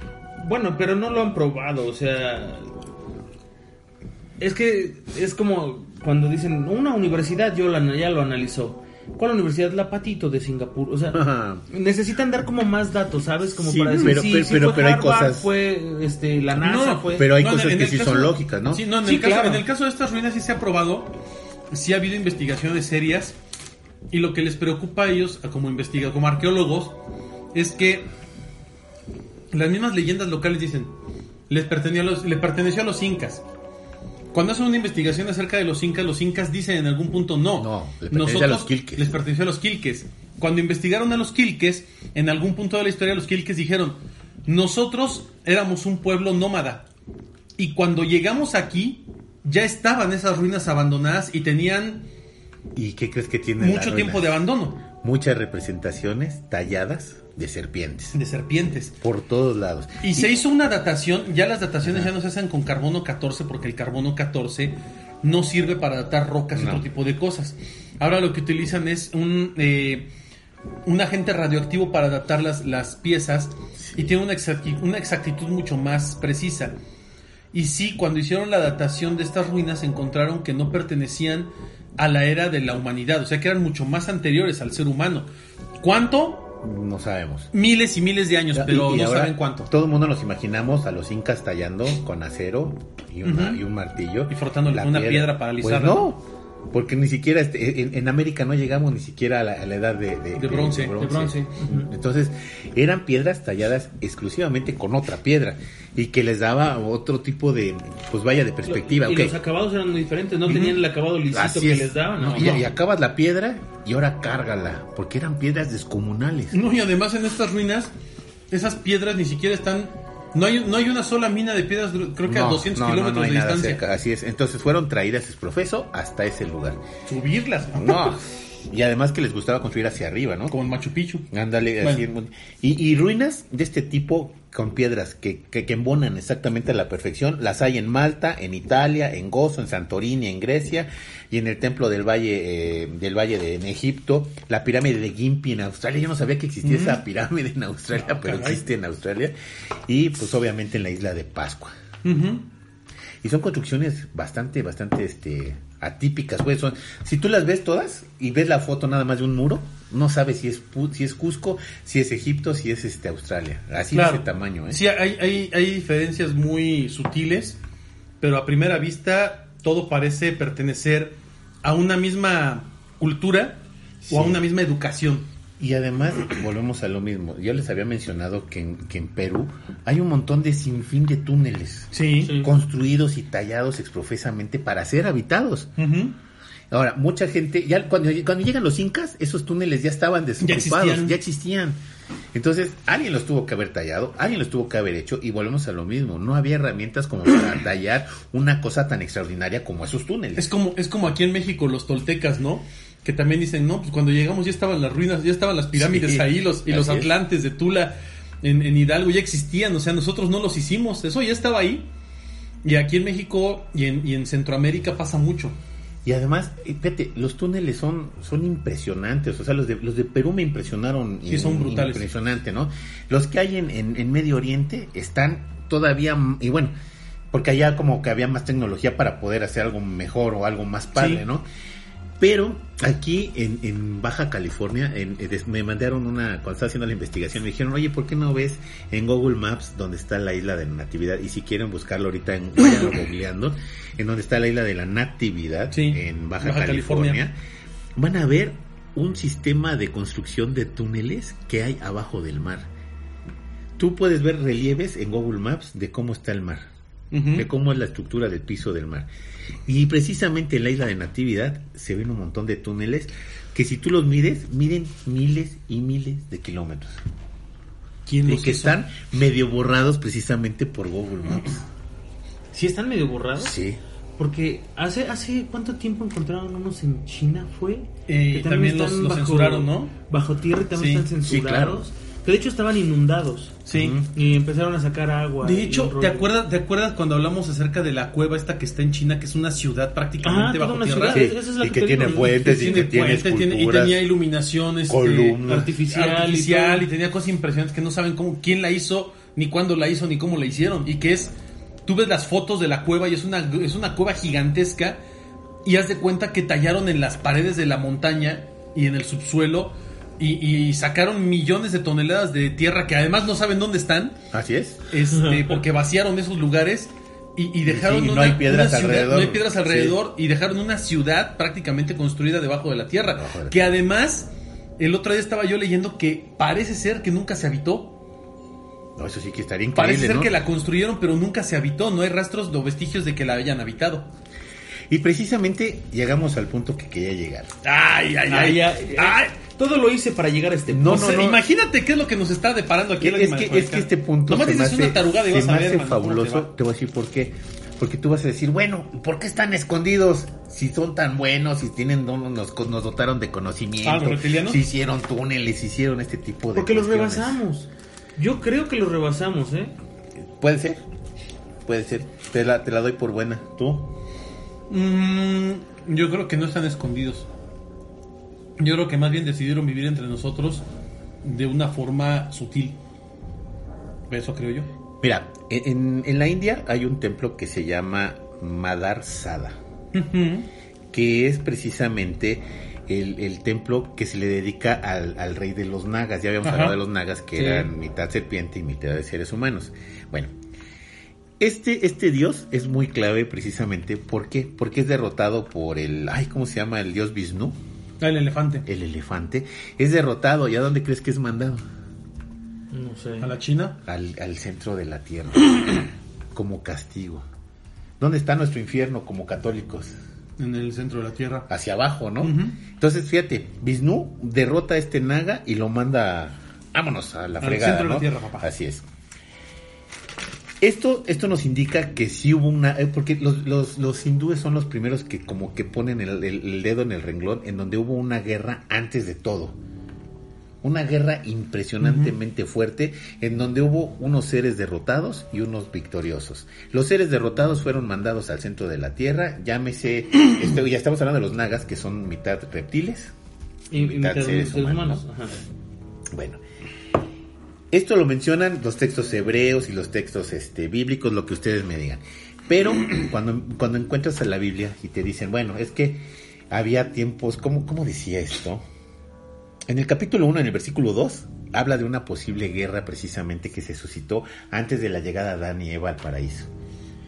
Bueno, pero no lo han probado, o sea... Es que es como cuando dicen, una universidad yo la- ya lo analizó. ¿Cuál universidad? La Patito de Singapur. O sea, Ajá. necesitan dar como más datos, ¿sabes? Como Sí, para decir, pero- sí, pero- sí pero- fue pero hay Harvard, cosas- fue este, la NASA, No, fue... pero hay No, cosas en que sí caso- son lógicas, ¿no? Sí, no, en, Sí, el caso, claro. en el caso de estas ruinas sí se ha probado, sí ha habido investigaciones serias y lo que les preocupa a ellos como investiga, como arqueólogos, es que las mismas leyendas locales dicen, les perteneció a los, le perteneció a los incas. Cuando hacen una investigación acerca de los incas, los incas dicen en algún punto no. No, les pertenece a los quilques. Les perteneció a los quilques. Cuando investigaron a los quilques, en algún punto de la historia los quilques dijeron, nosotros éramos un pueblo nómada. Y cuando llegamos aquí, ya estaban esas ruinas abandonadas y tenían ¿Y qué crees que tiene? mucho tiempo de abandono Muchas representaciones talladas de serpientes. de serpientes. Por todos lados. Y se hizo una datación, ya las dataciones ya no se hacen con carbono 14 porque el carbono 14 no sirve para datar rocas y No. otro tipo de cosas. Ahora lo que utilizan es un, eh, un agente radioactivo para datar las, las piezas y tiene una, exacti- una exactitud mucho más precisa. Y sí, cuando hicieron la datación de estas ruinas encontraron que no pertenecían a la era de la humanidad, o sea que eran mucho más anteriores al ser humano. ¿Cuánto? No sabemos. Miles y miles de años, pero Y- y no ahora saben cuánto. Todo el mundo nos imaginamos a los incas tallando con acero y, una- y un martillo. Y frotándole con una piedra para Pues alisarla. no, porque ni siquiera este, en, en América no llegamos ni siquiera a la, a la edad de, De bronce, de bronce. Ujú. Entonces eran piedras talladas exclusivamente con otra piedra y que les daba otro tipo de, pues vaya, de perspectiva. Y ok. los acabados eran muy diferentes, no tenían el acabado lisito Así que es. les daban. No, ¿no? y, No. y acabas la piedra y ahora cárgala, porque eran piedras descomunales. No, y además en estas ruinas, esas piedras ni siquiera están. No hay, no hay una sola mina de piedras, creo que a No, 200 no, no, kilómetros no hay de nada distancia. cerca, así es. Entonces fueron traídas es profeso hasta ese lugar. Subirlas, No. Y además que les gustaba construir hacia arriba, ¿no? como en Machu Picchu. Ándale, Bueno. así en- y, y ruinas de este tipo con piedras que, que, que embonan exactamente a la perfección, las hay en Malta, en Italia, en Gozo, en Santorini, en Grecia y en el templo del valle eh, del valle de en Egipto, la pirámide de Gimpy en Australia. Yo no sabía que existía esa pirámide en Australia, pero caray. existe en Australia y pues obviamente en la isla de Pascua. Y son construcciones bastante, bastante este, atípicas. Pues son, si tú las ves todas y ves la foto nada más de un muro, no sabes si es, si es Cusco, si es Egipto, si es este, Australia. Así Claro. de ese tamaño. ¿eh? Sí, hay, hay, hay diferencias muy sutiles, pero a primera vista todo parece pertenecer a una misma cultura o a una misma educación. Y además, volvemos a lo mismo. Yo les había mencionado que en, que en Perú hay un montón de sinfín de túneles Sí. Sí. construidos y tallados exprofesamente para ser habitados. Ahora, mucha gente, ya cuando, cuando llegan los incas, esos túneles ya estaban desocupados, existían. ya existían. Entonces, alguien los tuvo que haber tallado, alguien los tuvo que haber hecho, y volvemos a lo mismo. No había herramientas como para tallar una cosa tan extraordinaria como esos túneles. Es como, es como aquí en México los toltecas, ¿no? Que también dicen, no, pues cuando llegamos ya estaban las ruinas, ya estaban las pirámides Sí, ahí, los, y los es. atlantes de Tula en, en Hidalgo ya existían, o sea, nosotros no los hicimos, eso ya estaba ahí. Y aquí en México y en, y en Centroamérica pasa mucho. Y además, eh, fíjate, los túneles son, son impresionantes. O sea, los de, los de Perú me impresionaron. Sí, son brutales. Impresionante, ¿no? Los que hay en, en, en Medio Oriente están todavía. Y bueno, porque allá como que había más tecnología para poder hacer algo mejor o algo más padre, Sí. ¿no? Pero aquí en, en Baja California en- eh, me mandaron una, cuando estaba haciendo la investigación, me dijeron, oye, ¿por qué no ves en Google Maps donde está la isla de la Natividad? Y si quieren buscarlo ahorita, en, vayan googleando, en donde está la isla de la Natividad, Sí, en Baja, Baja California, California. van a ver un sistema de construcción de túneles que hay abajo del mar. Tú puedes ver relieves en Google Maps de cómo está el mar De cómo es la estructura del piso del mar. Y precisamente en la isla de Natividad se ven un montón de túneles que si tú los mides, miden miles y miles de kilómetros. ¿Quién Y los que hizo? están medio borrados precisamente por Google Maps. ¿Sí están medio borrados? Sí. Porque hace hace cuánto tiempo encontraron unos en China fue Eh, que también los- los censuraron, ¿no? Bajo tierra y también Sí, están sí, claro. Que de hecho estaban inundados Sí. Y empezaron a sacar agua. De hecho, ¿te acuerdas, ¿te acuerdas cuando hablamos acerca de la cueva esta que está en China, que es una ciudad Ah, prácticamente toda bajo tierra? ciudad. Sí, esa es la y que tiene puentes y tiene que tiene puentes, tiene- y esculturas. tenía iluminación este. Artificial y, tenía cosas impresionantes que no saben cómo, quién la hizo, ni cuándo la hizo, ni cómo la hicieron. Y que es, tú ves las fotos de la cueva y es una, es una cueva gigantesca y haz de cuenta que tallaron en las paredes de la montaña y en el subsuelo y, y sacaron millones de toneladas de tierra que además no saben dónde están, Así es. este, porque vaciaron esos lugares. Y, y dejaron Sí, no una, hay piedras una ciudad- alrededor. no hay piedras alrededor y dejaron una ciudad prácticamente construida debajo de la tierra. Debajo de la que además, el otro día estaba yo leyendo que parece ser que nunca se habitó. No, eso sí que estaría increíble, Parece ser ¿no? que la construyeron, pero nunca se habitó. No hay rastros o vestigios de que la hayan habitado. Y precisamente llegamos al punto que quería llegar. Ay, ay, ay. ya, eh, ay. Todo lo hice para llegar a este No, O no, sea, no. Imagínate qué es lo que nos está deparando aquí el es, que, es que este punto Nomás se me dices hace, una tarugada y se vas a ver, hace fabuloso. va. Te voy a decir por qué. Porque tú vas a decir, bueno, ¿por qué están escondidos? Si son tan buenos, si tienen nos, nos dotaron de conocimiento, Ah, si hicieron túneles, si hicieron este tipo de Porque los rebasamos. Yo creo que los rebasamos, ¿eh? Puede ser, puede ser. Te la, te la doy por buena. ¿Tú? Mm, yo creo que no están escondidos. Yo creo que más bien decidieron vivir entre nosotros de una forma sutil. Eso creo yo. Mira, en, en la India hay un templo que se llama Madar Sada. que es precisamente el, el templo que se le dedica al, al rey de los nagas. Ya habíamos Ajá. hablado de los nagas que Sí. eran mitad serpiente y mitad de seres humanos. Bueno, este, este dios es muy clave precisamente ¿por qué? porque es derrotado por el, ay, ¿cómo se llama? El dios Vishnu, Ah, el elefante. el elefante. Es derrotado y ¿a dónde crees que es mandado? No sé. A la China. Al, al centro de la tierra, como castigo. ¿Dónde está nuestro infierno como católicos? En el centro de la tierra. hacia abajo, ¿no? Entonces, fíjate, Vishnu derrota a este naga y lo manda, vámonos a la Al fregada, centro de la tierra, papá. Así es. Esto, esto nos indica que sí hubo una, eh, porque los, los, los hindúes son los primeros que como que ponen el, el- el dedo en el renglón en donde hubo una guerra antes de todo. Una guerra impresionantemente fuerte en donde hubo unos seres derrotados y unos victoriosos. Los seres derrotados fueron mandados al centro de la Tierra, llámese, este, ya estamos hablando de los nagas que son mitad reptiles, Y, y mitad mitad seres seres humanos. humanos. Ajá. Bueno, esto lo mencionan los textos hebreos y los textos este, bíblicos, lo que ustedes me digan. Pero cuando, cuando encuentras a la Biblia y te dicen, bueno, es que había tiempos, ¿cómo, cómo decía esto? En el capítulo 1, en el versículo 2, habla de una posible guerra precisamente que se suscitó antes de la llegada de Adán y Eva al paraíso.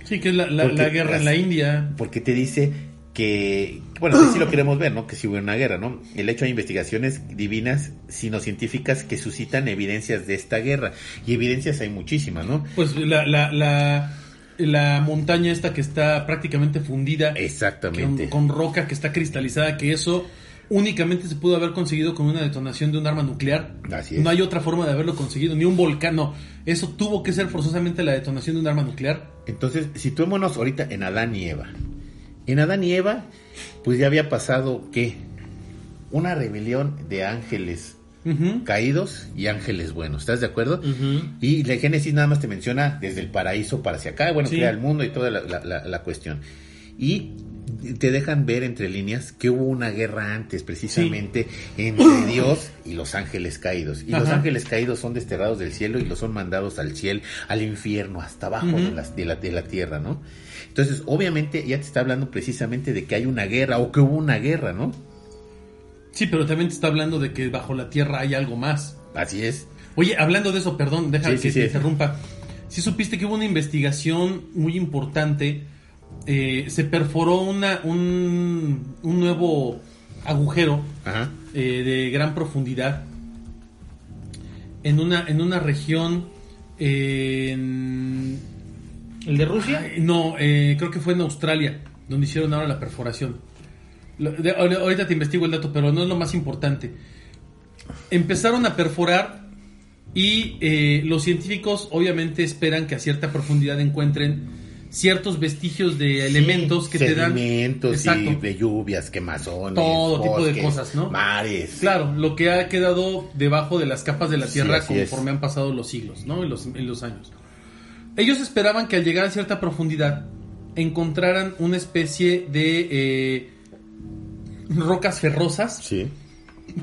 Sí, que es la, la- guerra en la India. Porque te dice que, bueno, que sí lo queremos ver, ¿no? Que sí hubo una guerra, ¿no? El hecho de investigaciones divinas, sino científicas, que suscitan evidencias de esta guerra. Y evidencias hay muchísimas, ¿no? Pues la, la, la, la montaña esta que está prácticamente fundida. Exactamente. Con, con roca que está cristalizada, que eso únicamente se pudo haber conseguido con una detonación de un arma nuclear. Así es. No hay otra forma de haberlo conseguido, ni un volcán, no. Eso tuvo que ser forzosamente la detonación de un arma nuclear. Entonces, situémonos ahorita en Adán y Eva. En Adán y Eva, pues ya había pasado, ¿qué? Una rebelión de ángeles caídos y ángeles buenos, ¿estás de acuerdo? Y la Génesis nada más te menciona desde el paraíso para hacia acá, bueno, Sí. crea el mundo y toda la, la- la- la cuestión. Y te dejan ver entre líneas que hubo una guerra antes, precisamente, entre Dios y los ángeles caídos. Y los ángeles caídos son desterrados del cielo y los son mandados al cielo, al infierno, hasta abajo de, la, de, la, de la tierra, ¿no? Entonces, obviamente, ya te está hablando precisamente de que hay una guerra o que hubo una guerra, ¿no? Sí, pero también te está hablando de que bajo la tierra hay algo más. Así es. Oye, hablando de eso, perdón, déjame Sí, que sí, te sí. interrumpa. Si supiste que hubo una investigación muy importante, eh, se perforó una, un, un nuevo agujero Ajá. eh, de gran profundidad en una, en una región eh, en- ¿El de Rusia? Ay, no, eh, creo que fue en Australia, donde hicieron ahora la perforación. Lo- de- ahor- ahorita te investigo el dato, pero no es lo más importante. Empezaron a perforar y eh, los científicos obviamente esperan que a cierta profundidad encuentren ciertos vestigios de elementos Sí, que te dan... sedimentos y de lluvias, quemazones, Todo tipo de cosas, ¿no? Mares. Claro, lo que ha quedado debajo de las capas de la Sí, Tierra es. conforme han pasado los siglos, ¿no? Y los, y los años. Ellos esperaban que al llegar a cierta profundidad encontraran una especie de eh, rocas ferrosas, Sí.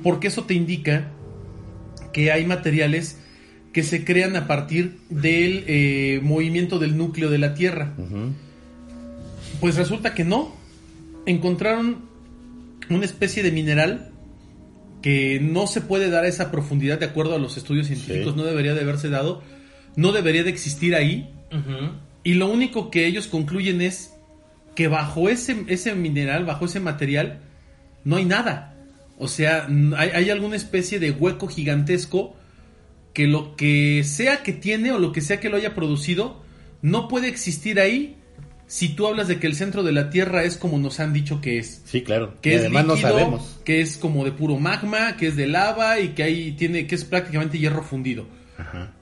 porque eso te indica que hay materiales que se crean a partir del eh, movimiento del núcleo de la Tierra. Pues resulta que no. Encontraron una especie de mineral que no se puede dar a esa profundidad de acuerdo a los estudios científicos, Sí. no debería de haberse dado, no debería de existir ahí. Y lo único que ellos concluyen es que bajo ese, ese mineral, bajo ese material, no hay nada. O sea, hay, hay alguna especie de hueco gigantesco que lo que sea que tiene o lo que sea que lo haya producido, no puede existir ahí si tú hablas de que el centro de la Tierra es como nos han dicho que es. Sí, claro. Que y es además líquido, no sabemos. que es como de puro magma, que es de lava y que ahí tiene, que es prácticamente hierro fundido. Ajá.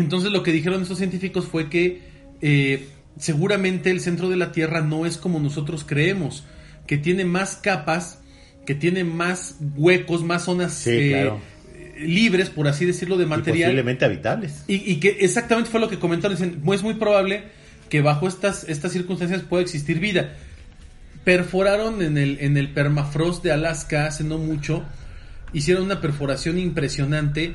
Entonces lo que dijeron estos científicos fue que eh, seguramente el centro de la Tierra no es como nosotros creemos, que tiene más capas, que tiene más huecos, más zonas Sí, eh, claro. libres, por así decirlo, de Y material. posiblemente habitables. Y, y que exactamente fue lo que comentaron. Dicen, es muy probable que bajo estas, estas circunstancias pueda existir vida. Perforaron en el, en el permafrost de Alaska hace no mucho. Hicieron una perforación impresionante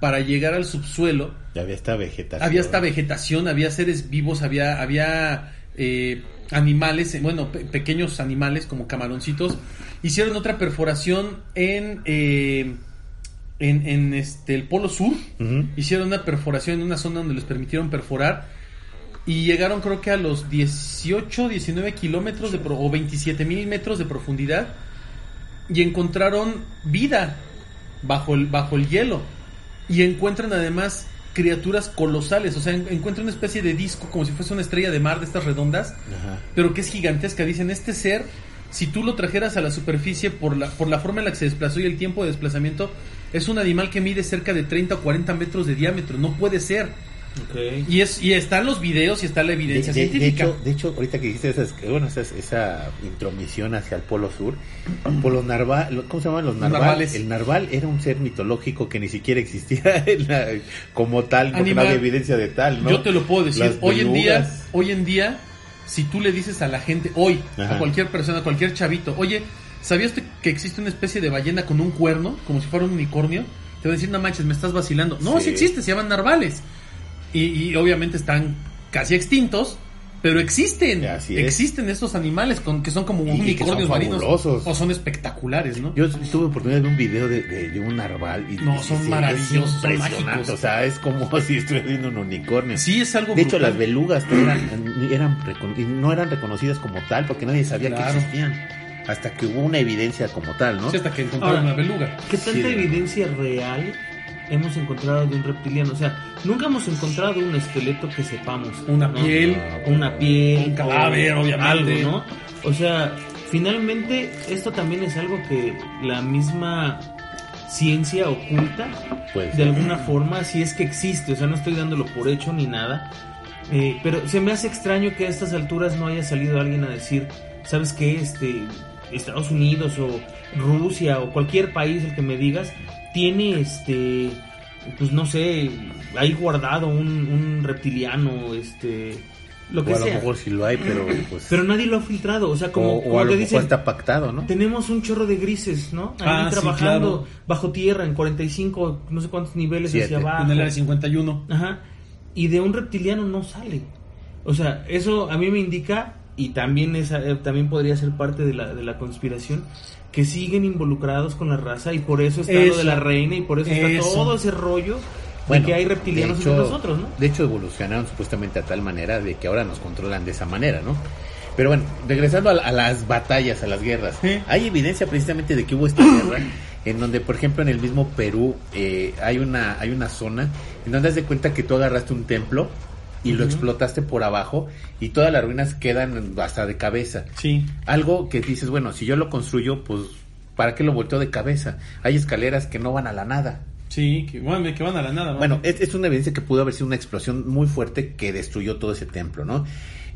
para llegar al subsuelo. Había esta vegetación. Había esta vegetación, había seres vivos, había, había eh, animales, eh, bueno, pe- pequeños animales como camaroncitos. Hicieron otra perforación en, eh, en, en este, el Polo Sur. Hicieron una perforación en una zona donde les permitieron perforar. Y llegaron creo que a los 18, 19 kilómetros de pro- o 27 mil metros de profundidad. Y encontraron vida bajo el, bajo el hielo. Y encuentran además criaturas colosales. O sea, en- encuentran una especie de disco como si fuese una estrella de mar de estas redondas. Ajá. Pero que es gigantesca. Dicen, este ser, si tú lo trajeras a la superficie por la, por la forma en la que se desplazó y el tiempo de desplazamiento, es un animal que mide cerca de 30 o 40 metros de diámetro. No puede ser. Y, es, y están los videos y está la De, evidencia de- de científica. hecho, de hecho, ahorita que dijiste esas, bueno, esas- esa intromisión hacia el Polo Sur, por los narval, lo- ¿cómo se llaman los narval? Narvales. El narval era un ser mitológico que ni siquiera existía en la- como tal, porque Animal. no había evidencia de tal, ¿no? Yo te lo puedo decir. Las Hoy en día, hoy en día, si tú le dices a la gente, hoy, a cualquier persona, a cualquier chavito, oye, ¿sabías tú que existe una especie de ballena con un cuerno, como si fuera un unicornio? Te va a decir, no manches, me estás vacilando. No, Sí. sí existe, se llaman narvales. Y, y obviamente están casi extintos, Pero existen, Así es. existen estos animales con, que son como Y unicornios son marinos. fabulosos. O son espectaculares, ¿no? Yo tuve oportunidad de ver un video de, de- de un narval. Y, No, son sí, maravillosos, es impresionante. O sea, es como si estuviera viendo un unicornio. Sí, es algo De hecho, las belugas no eran, eran no eran reconocidas como tal porque nadie sabía Claro. que existían. Hasta que hubo una evidencia como tal, ¿no? Sí, hasta que encontraron Ahora, una beluga. ¿Qué tanta Sí. evidencia real hemos encontrado de un reptiliano? O sea, nunca hemos encontrado un esqueleto que sepamos. Una ¿no? piel. Una piel. Un cadáver, o obviamente. Algo, ¿no? O sea, finalmente esto también es algo que la misma ciencia oculta Pues, de alguna forma, si es que existe, o sea, no estoy dándolo por hecho ni nada, eh, pero se me hace extraño que a estas alturas no haya salido alguien a decir, ¿sabes qué? Este, Estados Unidos o Rusia o cualquier país, el que me digas, tiene este, pues no sé, ahí guardado un, un reptiliano, este, lo que o a lo sea. mejor sí lo hay, pero pues... Pero nadie lo ha filtrado, o sea, como, o, o como a lo te mejor dicen, está pactado, ¿no? tenemos un chorro de grises, ¿no? Ahí Ah, sí, trabajando claro. bajo tierra en 45, no sé cuántos niveles Siete. hacia abajo. En el área 51. Ajá. Y de un reptiliano no sale. O sea, eso a mí me indica, y también, esa, eh, también podría ser parte de la, de la conspiración, que siguen involucrados con la raza y por eso está lo Eso. de la reina y por eso está todo ese rollo Bueno, de que hay reptilianos entre nosotros, ¿no? De hecho, evolucionaron supuestamente a tal manera de que ahora nos controlan de esa manera, ¿no? Pero bueno, regresando a, a las batallas, a las guerras, hay evidencia precisamente de que hubo esta guerra, en donde, por ejemplo, en el mismo Perú eh, hay una hay una zona en donde das de cuenta que tú agarraste un templo y lo explotaste por abajo y todas las ruinas quedan hasta de cabeza. Sí. Algo que dices, bueno, si yo lo construyo, pues, ¿para qué lo volteo de cabeza? Hay escaleras que no van a la nada. Sí, que, bueno, que van a la nada. ¿no? Bueno, es, es una evidencia que pudo haber sido una explosión muy fuerte que destruyó todo ese templo, ¿no?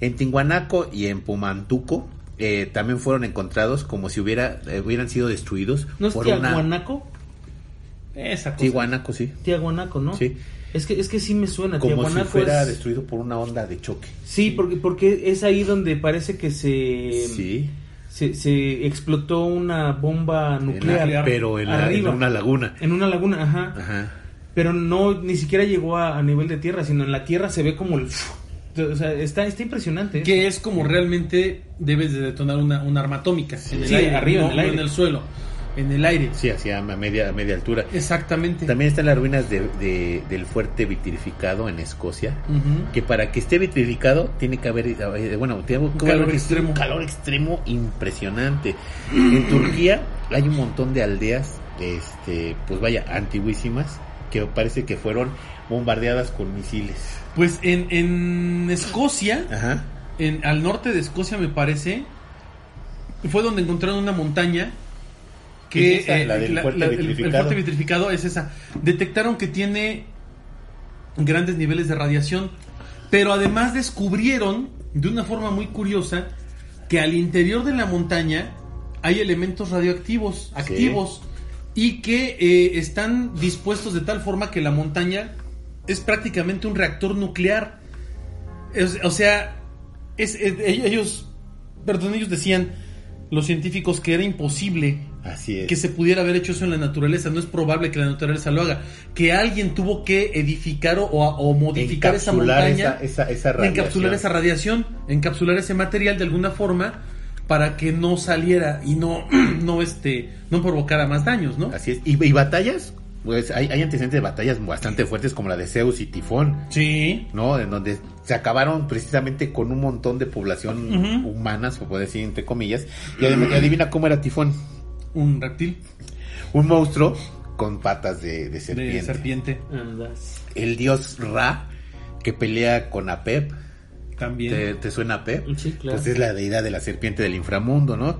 En Tinguanaco y en Pumantuco eh, también fueron encontrados como si hubiera eh, hubieran sido destruidos ¿No es por una... Esa cosa. Sí. Tiahuanaco, ¿no? Sí. Es que, es que sí me suena. Como si fuera es- destruido por una onda de choque. Sí, porque, porque es ahí donde parece que se, Sí. se, se explotó una bomba En nuclear. la- pero en, la- en una laguna. En una laguna, ajá. Ajá. Pero no, ni siquiera llegó a, a nivel de tierra, sino en la tierra se ve como el... O sea, está, está impresionante. Que es como realmente debes de detonar una, una arma atómica. En el Sí, aire, arriba, no, en el no aire. en el suelo. En el aire. Sí, hacia media, a media altura. Exactamente. También están las ruinas de- de- del fuerte vitrificado en Escocia. Que para que esté vitrificado tiene que haber bueno tiene que calor haber extremo. un calor extremo impresionante en Turquía hay un montón de aldeas este pues vaya antiguísimas que parece que fueron bombardeadas con misiles Pues en, en Escocia, ajá en, al norte de Escocia me parece, fue donde encontraron una montaña que ¿Es esa, la del fuerte el- fuerte vitrificado es esa. Detectaron que tiene grandes niveles de radiación, pero además descubrieron de una forma muy curiosa que al interior de la montaña hay elementos radioactivos activos y que eh, están dispuestos de tal forma que la montaña es prácticamente un reactor nuclear. Es- o sea, es, es- ellos, perdón, ellos decían, los científicos, que era imposible así es que se pudiera haber hecho eso en la naturaleza. No es probable que la naturaleza lo haga. Que alguien tuvo que edificar o, o modificar esa montaña, esa, esa, esa radiación. encapsular esa radiación, encapsular ese material de alguna forma para que no saliera y no, no, este, no provocara más daños, ¿no? así es y, y batallas pues hay, hay antecedentes de batallas bastante fuertes como la de Zeus y Tifón Sí. ¿no? En donde se acabaron precisamente con un montón de población Ujú. humana, se puede decir entre comillas. Y adivina cómo era Tifón. Un reptil Un monstruo con patas de, de serpiente. de serpiente Andas. El dios Ra, que pelea con Apep. también. ¿Te, te suena Apep? Sí, claro. Pues es la deidad de la serpiente del inframundo, ¿no?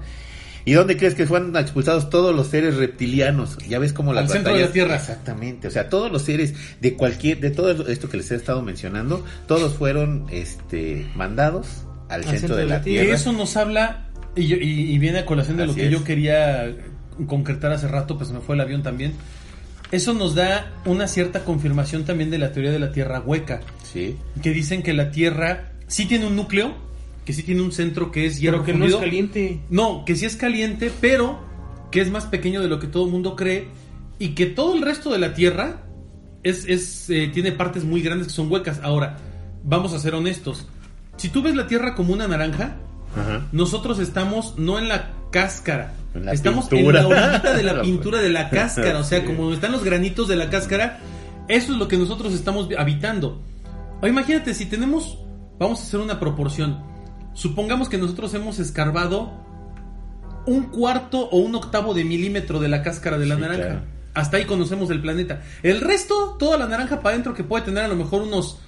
¿Y dónde crees que fueron expulsados todos los seres reptilianos? Ya ves cómo las Al centro de la Tierra. Exactamente. O sea, todos los seres de cualquier, de todo esto que les he estado mencionando, todos fueron este mandados al, centro, de la, Que Tierra. eso nos habla y, yo- y- y viene a colación de lo que es. yo quería concretar hace rato, pues me fue el avión también. Eso nos da una cierta confirmación también de la teoría de la Tierra hueca, Sí. que dicen que la Tierra sí tiene un núcleo, que sí tiene un centro que es hierro Pero que no es fundido. caliente. No, que sí es caliente, pero que es más pequeño de lo que todo el mundo cree y que todo el resto de la Tierra es, es, eh, tiene partes muy grandes que son huecas. Ahora, vamos a ser honestos. Si tú ves la Tierra como una naranja, Ajá. nosotros estamos no en la cáscara, la estamos pintura. en la orillita de la pintura de la cáscara, o sea, como están los granitos de la cáscara, eso es lo que nosotros estamos habitando. O imagínate si tenemos, vamos a hacer una proporción. Supongamos que nosotros hemos escarbado un cuarto o un octavo de milímetro de la cáscara de la Sí, naranja. claro. Hasta ahí conocemos el planeta. El resto, toda la naranja para adentro que puede tener a lo mejor unos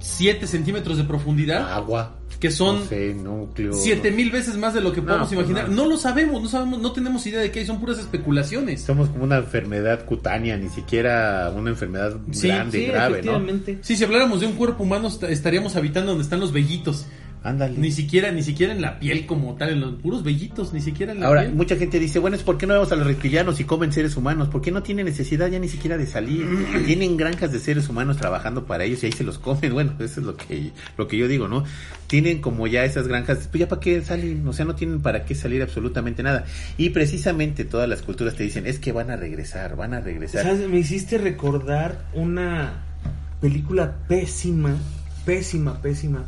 7 centímetros de profundidad, Agua. que son No sé, núcleo. siete mil veces más de lo que No, podemos pues imaginar. no. No lo sabemos, no sabemos, no tenemos idea de qué hay, son puras especulaciones. Somos como una enfermedad cutánea, ni siquiera una enfermedad Sí, grande, Sí, grave, ¿no? Sí, si habláramos de un cuerpo humano est- estaríamos habitando donde están los vellitos. Ándale. Ni siquiera, ni siquiera en la piel como tal, en los puros vellitos, ni siquiera en la Ahora, piel. mucha gente dice, bueno, es ¿por qué no vemos a los reptilianos y comen seres humanos? ¿Por qué no tienen necesidad ya ni siquiera de salir? Tienen granjas de seres humanos trabajando para ellos y ahí se los comen. Bueno, eso es lo que, lo que yo digo, ¿no? Tienen como ya esas granjas, pues ya para qué salen, o sea, no tienen para qué salir absolutamente nada. Y precisamente todas las culturas te dicen, es que van a regresar, van a regresar. ¿Sabes? Me hiciste recordar una película pésima, pésima, pésima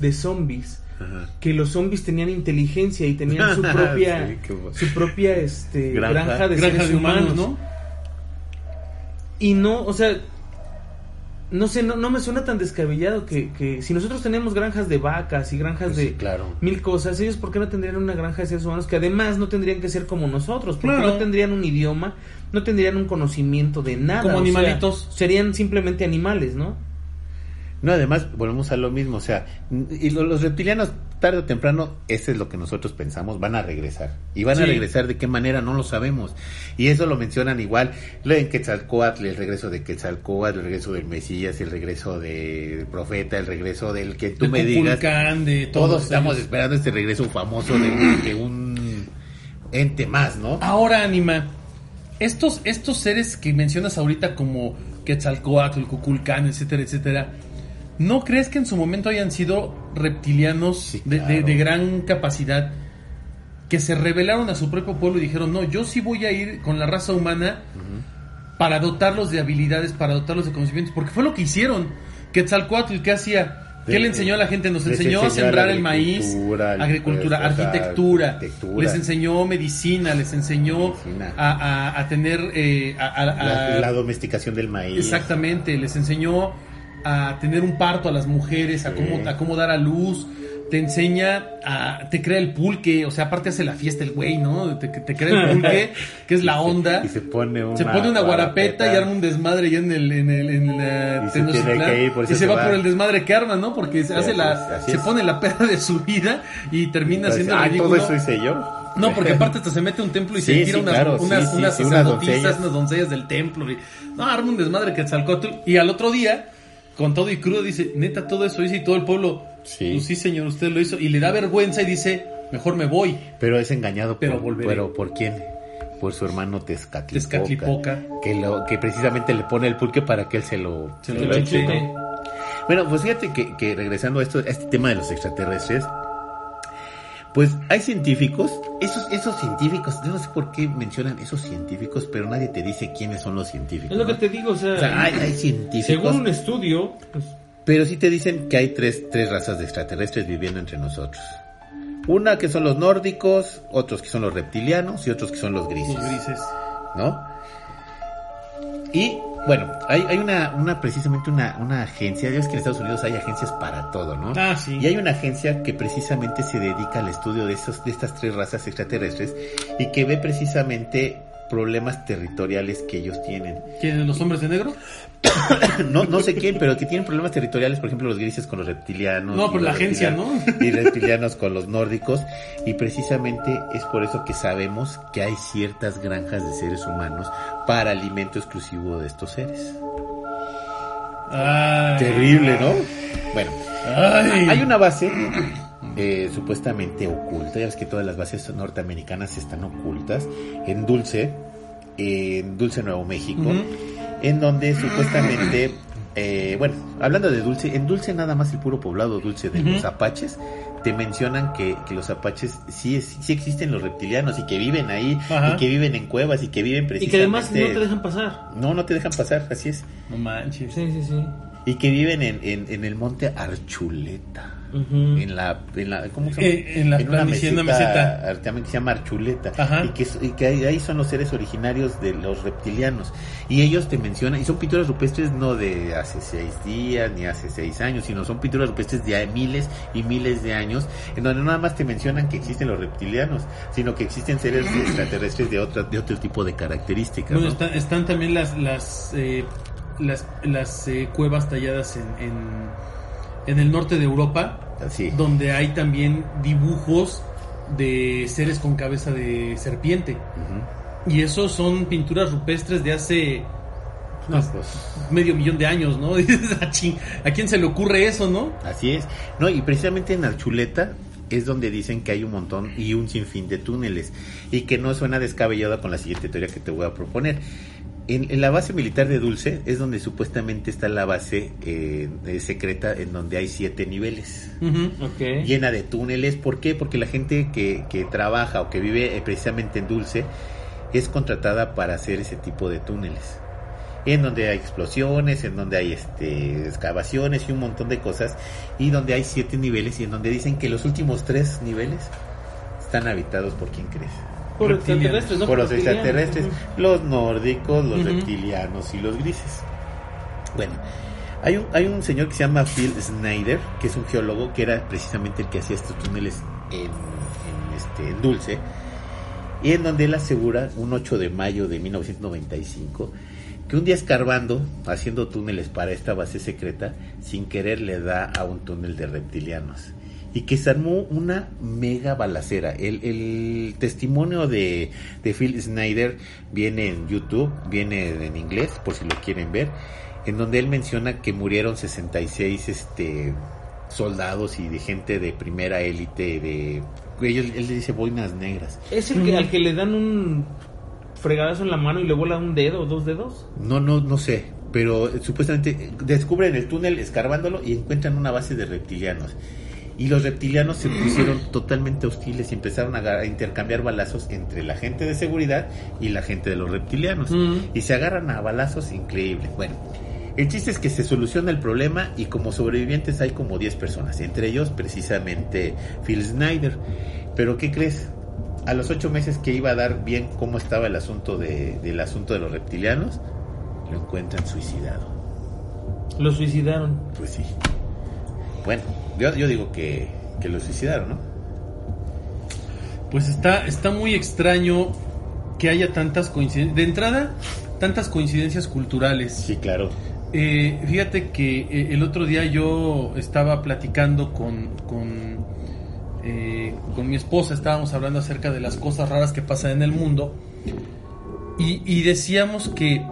de zombies. Ajá. Que los zombies tenían inteligencia y tenían su propia, Sí, su propia este, Granja. granja, de Granja seres de humanos, humanos, ¿no? Y no, o sea, no sé, no, no me suena tan descabellado que, que si nosotros tenemos granjas de vacas y granjas Pues de sí, claro. mil cosas, ellos por qué no tendrían una granja de seres humanos que además no tendrían que ser como nosotros, porque Claro. no tendrían un idioma, no tendrían un conocimiento de nada. Como o sea, animalitos. serían simplemente animales, ¿no? No, además volvemos a lo mismo, o sea, y lo- los reptilianos tarde o temprano, eso es lo que nosotros pensamos, van a regresar. Y van a regresar de qué manera, no lo sabemos. Y eso lo mencionan igual, lo en Quetzalcoatl, el regreso de Quetzalcoatl, el regreso del Mesías, el regreso del profeta, el regreso del que tú De me digas. De Todos todos estamos ellos. esperando este regreso famoso de, de un ente más, ¿no? Ahora, Anima, estos, estos seres que mencionas ahorita como Quetzalcoatl, Kukulcán, etcétera, etcétera, ¿no crees que en su momento hayan sido reptilianos Sí, de, de- claro. de gran capacidad que se rebelaron a su propio pueblo y dijeron, no, yo sí voy a ir con la raza humana para dotarlos de habilidades, para dotarlos de conocimientos, porque fue lo que hicieron. Quetzalcoatl, ¿qué hacía? ¿Qué le enseñó a la gente? Nos enseñó a sembrar el maíz, agricultura, arquitectura, arquitectura. les enseñó medicina, les enseñó Medicina. a, a- a tener... eh, a- La, la domesticación del maíz. exactamente, les enseñó a tener un parto a las mujeres, a cómo, a cómo dar a luz, te enseña a... te crea el pulque, o sea, aparte hace la fiesta el güey, ¿no? Te, te crea el pulque, que es la onda. Y se pone una, Se pone una guarapeta y arma un desmadre ya en el en el en la Y se ir, y se va, va. por el desmadre que arma, ¿no? Porque se hace la se pone la perra de su vida y termina Entonces, siendo ah, ridículo. todo eso hice yo. No, porque aparte hasta se mete a un templo y Sí, se tira sí, unas, claro, sí, unas, sí, unas sí, unas sacerdotisas, doncellas. unas doncellas del templo. Y, no, arma un desmadre que Y al otro día, con todo y crudo, dice, neta, todo eso hice y todo el pueblo. Sí. Pues sí, señor, usted lo hizo. Y le da vergüenza y dice, mejor me voy. Pero es engañado Pero por, volveré. pero ¿por quién? Por su hermano Tezcatlipoca. Tezcatlipoca. Que, lo, que precisamente le pone el pulque para que él se lo, Se lo lo eche. eche, ¿no? Bueno, pues fíjate que, que regresando a esto, a este tema de los extraterrestres, pues hay científicos, esos, esos científicos, yo no sé por qué mencionan esos científicos, pero nadie te dice quiénes son los científicos. Es lo que te digo, o sea, O sea, hay, hay científicos. según un estudio, pues, Pero sí te dicen que hay tres, tres razas de extraterrestres viviendo entre nosotros. Una que son los nórdicos, otros que son los reptilianos y otros que son los grises. Los grises. ¿No? Y bueno, hay, hay una, una precisamente una, una agencia, ya ves que en Estados Unidos hay agencias para todo, ¿no? Ah, sí. Y hay una agencia que precisamente se dedica al estudio de, esos, de estas tres razas extraterrestres y que ve precisamente problemas territoriales que ellos tienen. ¿Quiénes, los hombres de negro? no, no sé quién, pero que tienen problemas territoriales, por ejemplo, los grises con los reptilianos. No, pero los la agencia, reptilianos- Y reptilianos con los nórdicos. Y precisamente es por eso que sabemos que hay ciertas granjas de seres humanos para alimento exclusivo de estos seres. Ay. Terrible, ¿no? Bueno, Ay. hay una base eh, supuestamente oculta. Ya ves que todas las bases norteamericanas están ocultas. En Dulce, en Dulce, Nuevo México, en donde supuestamente, eh, bueno, hablando de Dulce, en Dulce nada más el puro poblado Dulce de los apaches, te mencionan que, que los apaches sí, es- sí existen los reptilianos y que viven ahí, Ajá. y que viven en cuevas y que viven y precisamente... que además no te dejan pasar. No, no te dejan pasar, así es. No manches. Sí, sí, sí. Y que viven en, en, en el monte Archuleta. En la, en la, ¿cómo se llama? Eh, en la en una meseta. también que se llama Archuleta, Ajá. y que, y que ahí, ahí son los seres originarios de los reptilianos. Y ellos te mencionan, y son pinturas rupestres no de hace seis días ni hace seis años, sino son pinturas rupestres de miles y miles de años, en donde no nada más te mencionan que existen los reptilianos, sino que existen seres extraterrestres de, otra, de otro tipo de características. Bueno, ¿no? están, están también las las eh, las, las eh, cuevas talladas en, en, en el norte de Europa, Así. donde hay también dibujos de seres con cabeza de serpiente. Y esos son pinturas rupestres de hace No, pues, medio millón de años, ¿no? "Ah, ¿A quién se le ocurre eso, no? Así es. No, y precisamente en Archuleta es donde dicen que hay un montón y un sinfín de túneles y que no suena descabellada con la siguiente teoría que te voy a proponer. En, en la base militar de Dulce es donde supuestamente está la base eh, secreta en donde hay siete niveles. Llena de túneles. ¿Por qué? Porque la gente que, que trabaja o que vive eh, precisamente en Dulce es contratada para hacer ese tipo de túneles. En donde hay explosiones, en donde hay este, excavaciones y un montón de cosas. Y donde hay siete niveles y en donde dicen que los últimos tres niveles están habitados por quién crees. Por extraterrestres, ¿no? por los extraterrestres, los nórdicos, los reptilianos y los grises. Bueno, hay un, hay un señor que se llama Phil Snyder, que es un geólogo que era precisamente el que hacía estos túneles en, en, este, en Dulce, y en donde él asegura, un 8 de mayo de 1995, que un día escarbando, haciendo túneles para esta base secreta, sin querer le da a un túnel de reptilianos. Y que se armó una mega balacera. El, el testimonio de, de Phil Snyder viene en YouTube, viene en inglés, por si lo quieren ver, en donde él menciona que murieron 66 este, soldados y de gente de primera élite, de... Ellos, él le dice boinas negras. ¿Es el que, al que le dan un fregadazo en la mano y le vuela un dedo o dos dedos? No, no, no sé, pero supuestamente descubren el túnel escarbándolo y encuentran una base de reptilianos. Y los reptilianos se pusieron totalmente hostiles y empezaron a, intercambiar balazos entre la gente de seguridad y la gente de los reptilianos. Y se agarran a balazos increíble. Bueno, el chiste es que se soluciona el problema y como sobrevivientes hay como 10 personas, entre ellos precisamente Phil Snyder. Pero ¿qué crees? A los 8 meses que iba a dar bien cómo estaba el asunto de, del asunto de los reptilianos, lo encuentran suicidado. Lo suicidaron. Pues sí. Bueno, yo, yo digo que, que lo suicidaron, ¿no? Pues está, está muy extraño que haya tantas coincidencias. De entrada, tantas coincidencias culturales. Sí, claro. Eh, fíjate que eh, el otro día yo estaba platicando con, con, eh, con mi esposa, estábamos hablando acerca de las cosas raras que pasan en el mundo y, y decíamos que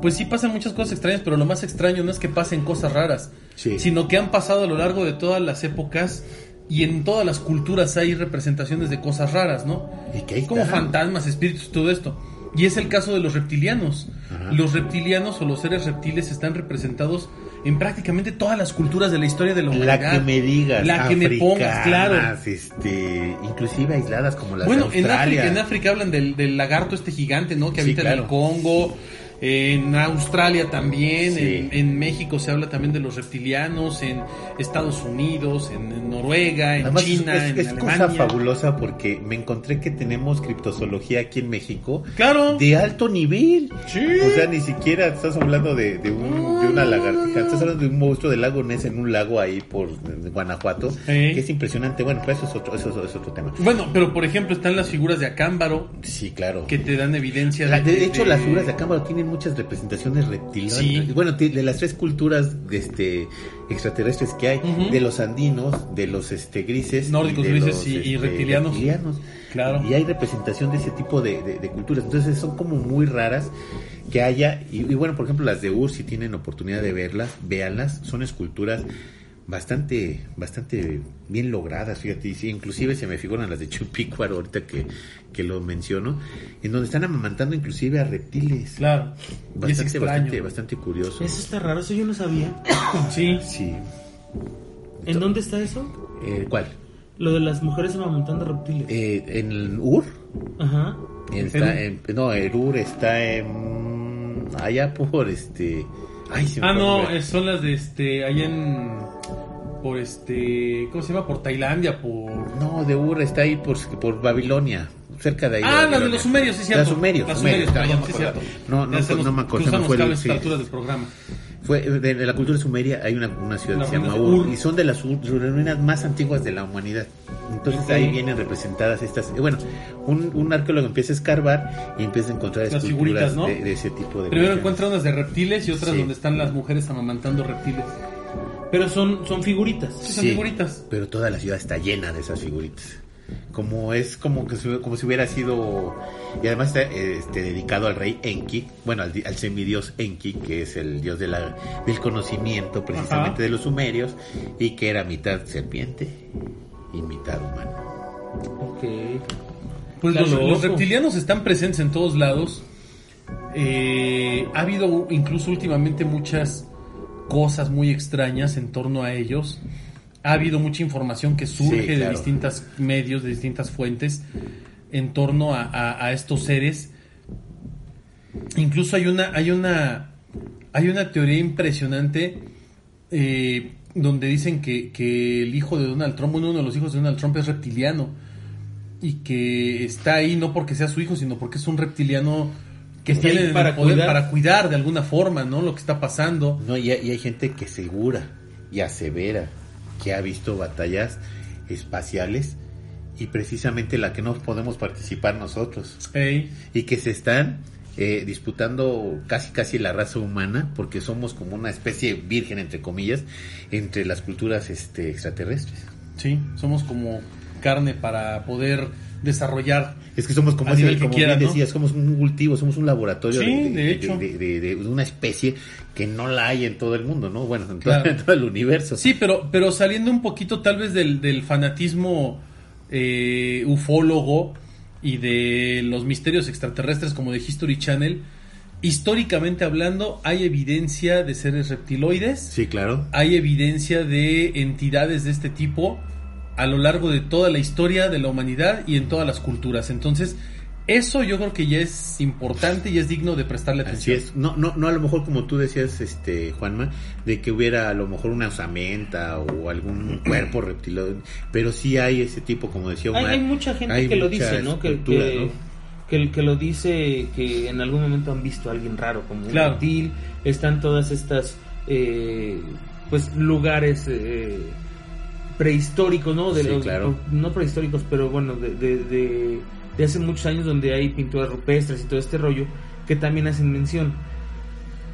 pues sí pasan muchas cosas extrañas, pero lo más extraño no es que pasen cosas raras, Sí. sino que han pasado a lo largo de todas las épocas y en todas las culturas hay representaciones de cosas raras, ¿no? Y como fantasmas, espíritus, todo esto. Y es el caso de los reptilianos. Ajá. Los reptilianos o los seres reptiles están representados en prácticamente todas las culturas de la historia de la humanidad. La que me digas. La que me pongas, claro. Este, inclusive aisladas como las Bueno, de en. África, en África hablan del, del lagarto este gigante, ¿no? Que Sí, habita en el Congo. En Australia también, Sí. en, en México se habla también de los reptilianos, en Estados Unidos, en, en Noruega, en Además, China, es, en es Alemania. cosa fabulosa porque me encontré que tenemos criptozoología aquí en México Claro. de alto nivel. Sí. O sea, ni siquiera estás hablando de, de, un, de una lagartija, estás hablando de un monstruo del lago Ness en un lago ahí por Guanajuato, Sí. que es impresionante. Bueno, pues eso es otro, eso es, es otro tema. Bueno, pero por ejemplo están las figuras de Acámbaro Sí, claro. que te dan evidencia La- de, hecho, de- las figuras de Acámbaro tienen muchas representaciones reptilianas. Sí. Bueno, de las tres culturas de este, extraterrestres que hay, de los andinos, de los este, grises, Nórdicos, y grises los, y- y este, reptilianos. Claro. Y hay representación de ese tipo de, de- de culturas. Entonces, son como muy raras que haya. Y, y bueno, por ejemplo, las de Ur, si tienen oportunidad de verlas, véanlas. Son esculturas bastante bastante bien logradas, fíjate, inclusive se me figuran las de Chupícuaro ahorita que, que lo menciono, en donde están amamantando inclusive a reptiles. Claro. Bastante, bastante, bastante curioso. Eso está raro, eso yo no sabía. Sí. Sí. ¿En dónde está eso? Eh, ¿Cuál? Lo de las mujeres amamantando reptiles. Eh, ¿En Ur? Ajá. Está en, no, el Ur está en... Allá por este... Ay, Ah, no, nombre. eh, son las de este, allá en... por este, ¿cómo se llama? Por Tailandia, por... No, de Ur está ahí por, por Babilonia, cerca de ahí. Ah, la de los sumerios, sí, cierto. Las sumerios, Las sumerios, sumerios, sí, cierto. No, no, se no me acuerdo, se me fue el- sí. altura del programa. Fue de, de la cultura sumeria hay una, una ciudad que se llama Ur, Ur. y son de las ruinas más antiguas de la humanidad. Entonces ahí vienen representadas estas. eh, Bueno, un, un arqueólogo empieza a escarbar y empieza a encontrar Las esculturas figuritas, ¿no? de, de ese tipo de. Primero encuentra unas de reptiles y otras Sí. donde están las mujeres amamantando reptiles. Pero son, son figuritas. Sí, son figuritas. Pero toda la ciudad está llena de esas figuritas. Como es como que si- como si hubiera sido y además está este, dedicado al rey Enki, bueno al, di- al semidios Enki, que es el dios de la, del conocimiento precisamente Ajá. de los sumerios y que era mitad serpiente y mitad humano. Ok. Pues los, reptilianos están presentes en todos lados. Eh, ha habido incluso últimamente muchas cosas muy extrañas en torno a ellos. Ha habido mucha información que surge Sí, de claro. distintas medios, de distintas fuentes en torno a, a- a estos seres. Incluso hay una, hay una, hay una teoría impresionante eh, donde dicen que, que el hijo de Donald Trump, uno de los hijos de Donald Trump es reptiliano y que está ahí no porque sea su hijo, sino porque es un reptiliano que Está tiene el para poder cuidar. para cuidar de alguna forma, ¿no? Lo que está pasando. No, y, hay- y hay gente que segura y asevera que ha visto batallas espaciales y precisamente la que no podemos participar nosotros. Ey, y que se están eh, disputando casi casi la raza humana porque somos como una especie virgen entre comillas entre las culturas este extraterrestres sí, somos como carne para poder desarrollar. es que somos como, Al ese- nivel que como bien ¿no? decías somos un cultivo somos un laboratorio Sí, de de, de- de- de una especie que no la hay en todo el mundo no bueno en, todo- Claro. en todo el universo Sí, pero, pero saliendo un poquito tal vez del, del fanatismo eh, ufólogo y de los misterios extraterrestres como de History Channel, históricamente hablando hay evidencia de seres reptiloides, sí claro hay evidencia de entidades de este tipo a lo largo de toda la historia de la humanidad y en todas las culturas. Entonces, eso yo creo que ya es importante y es digno de prestarle Así atención. es, no, no, no a lo mejor como tú decías, este Juanma, de que hubiera a lo mejor una osamenta o algún cuerpo reptiloide, pero sí hay ese tipo, como decía Hay, Omar. hay mucha gente hay que lo dice, ¿no? Que, escultura, que, ¿no? que, que lo dice que en algún momento han visto a alguien raro, como un reptil. Están todas estas, eh, pues, lugares eh, prehistóricos, ¿no? De Sí, los- claro. No prehistóricos, pero bueno, de, de, de, de hace muchos años donde hay pinturas rupestres y todo este rollo, que también hacen mención.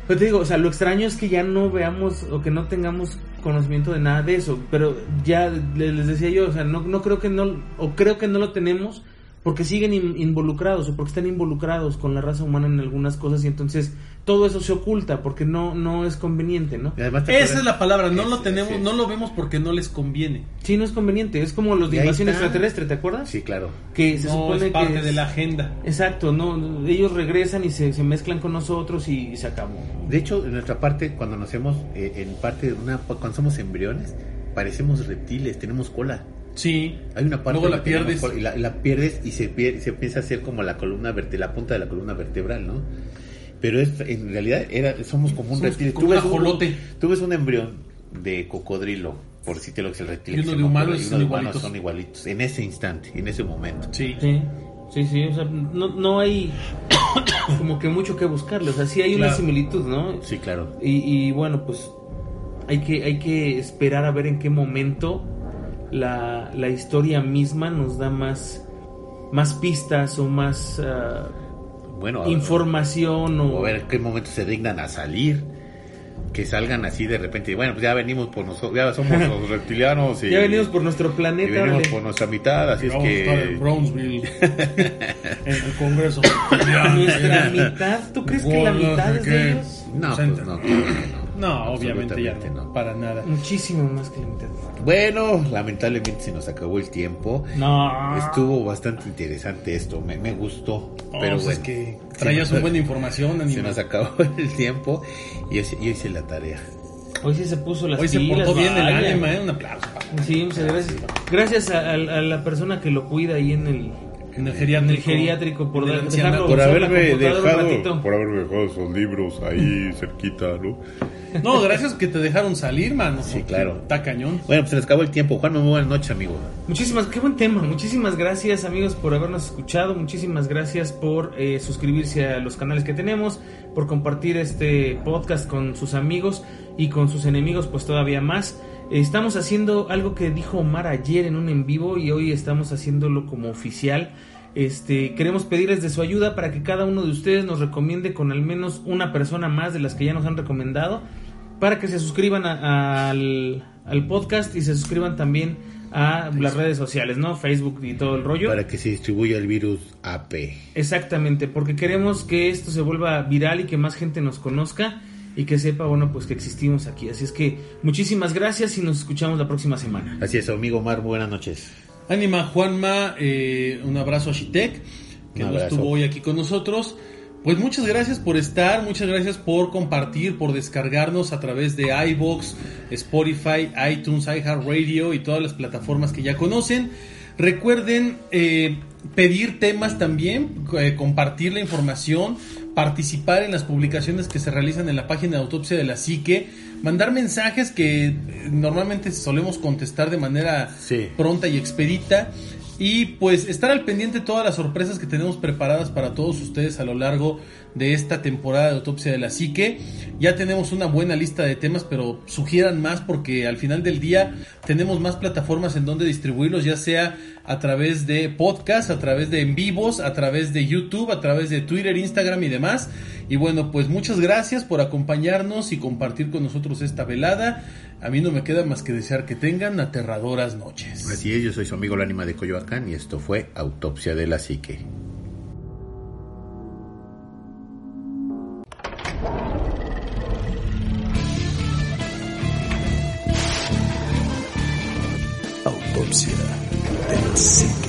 Pero te digo, o sea, lo extraño es que ya no veamos o que no tengamos conocimiento de nada de eso. Pero ya le- les decía yo, o sea, no, no creo que no, o creo que no lo tenemos porque siguen in- involucrados o porque están involucrados con la raza humana en algunas cosas y entonces todo eso se oculta porque no, no es conveniente, ¿no? Y además, ¿te Esa es la palabra, no Es- lo tenemos, sí. no lo vemos porque no les conviene. Sí, no es conveniente, es como los de invasión extraterrestre, ¿te acuerdas? Sí, claro. Que se no supone es parte que es- de la agenda. Exacto, no, ellos regresan y se, se mezclan con nosotros y, se acabó. De hecho, en nuestra parte, cuando nacemos, eh, en parte de una, cuando somos embriones, parecemos reptiles, tenemos cola. Sí. Hay una parte Luego la pierdes. cola y la, pierdes y se pierde, se piensa hacer como la columna verte- la punta de la columna vertebral, ¿no? Pero es, en realidad era, somos como un Somos reptil. como tú, ves un tú ves un embrión de cocodrilo, por decirte lo que es el reptil. Y uno de humanos y son uno de humanos igualitos. son igualitos. En ese instante, en ese momento. Sí. Sí, sí, sí, o sea, no, no hay como que mucho que buscarle, o sea, sí hay una similitud, ¿no? Sí, claro. Y, y bueno, pues hay que, hay que esperar a ver en qué momento la, la historia misma nos da más, más pistas o más ah, Bueno, información o... o a ver en qué momento se dignan a salir. Que salgan así de repente. Bueno, pues ya venimos por nosotros, ya somos los reptilianos. Y, Ya venimos por nuestro y planeta. venimos órale. por nuestra mitad, así es Vamos a estar en que. Brownsville, en el Congreso. Nuestra mitad, ¿tú crees que la mitad es ¿qué? de ellos? No, pues no, claro que no. No, obviamente ya no, no. para nada. Muchísimo más que la mitad. Bueno, lamentablemente se nos acabó el tiempo. No. Estuvo bastante interesante esto, me, me gustó. Oh, pero pues bueno, es que traías nos- un buen de información, Se nos acabó el tiempo y yo, yo hice la tarea. Hoy sí se puso las Hoy se portó bien el ánima, ¿eh? Un aplauso. Sí, muchas gracias. Gracias a, a- a la persona que lo cuida ahí en el, En el en geriátrico. el geriátrico por En el dejarlo Por haberme dejado, por haberme dejado esos libros ahí cerquita, ¿no? No, gracias que te dejaron salir, mano. Sí, claro. Está cañón. Bueno, pues se les acabó el tiempo. Juan, muy buenas noches, amigo. Muchísimas, qué buen tema. Muchísimas gracias amigos por habernos escuchado. Muchísimas gracias por eh, suscribirse a los canales que tenemos, por compartir este podcast con sus amigos y con sus enemigos, pues todavía más. Estamos haciendo algo que dijo Omar ayer en un en vivo y hoy estamos haciéndolo como oficial. Este, queremos pedirles de su ayuda para que cada uno de ustedes nos recomiende con al menos una persona más de las que ya nos han recomendado para que se suscriban a- al, al podcast y se suscriban también a las redes sociales, ¿no? Facebook y todo el rollo. Para que se distribuya el virus AP. Exactamente, porque queremos que esto se vuelva viral y que más gente nos conozca y que sepa, bueno, pues que existimos aquí. Así es que muchísimas gracias y nos escuchamos la próxima semana. Así es, amigo Omar, buenas noches. Ánima Juanma, eh, un abrazo a Shitek, que no estuvo hoy aquí con nosotros. Pues muchas gracias por estar, muchas gracias por compartir, por descargarnos a través de iBox, Spotify, iTunes, iHeartRadio y todas las plataformas que ya conocen. Recuerden eh, pedir temas también, eh, compartir la información, participar en las publicaciones que se realizan en la página de autopsia de la psique, mandar mensajes que eh, normalmente solemos contestar de manera Sí. pronta y expedita. Y pues estar al pendiente de todas las sorpresas que tenemos preparadas para todos ustedes a lo largo de esta temporada de Autopsia de la Psique. Ya tenemos una buena lista de temas, pero sugieran más porque al final del día tenemos más plataformas en donde distribuirlos, ya sea a través de podcast, a través de en vivos, a través de YouTube, a través de Twitter, Instagram y demás. Y bueno, pues muchas gracias por acompañarnos y compartir con nosotros esta velada. A mí no me queda más que desear que tengan aterradoras noches. Así es, yo soy su amigo el ánima de Coyoacán y esto fue Autopsia de la Psique. Autopsia de la psique.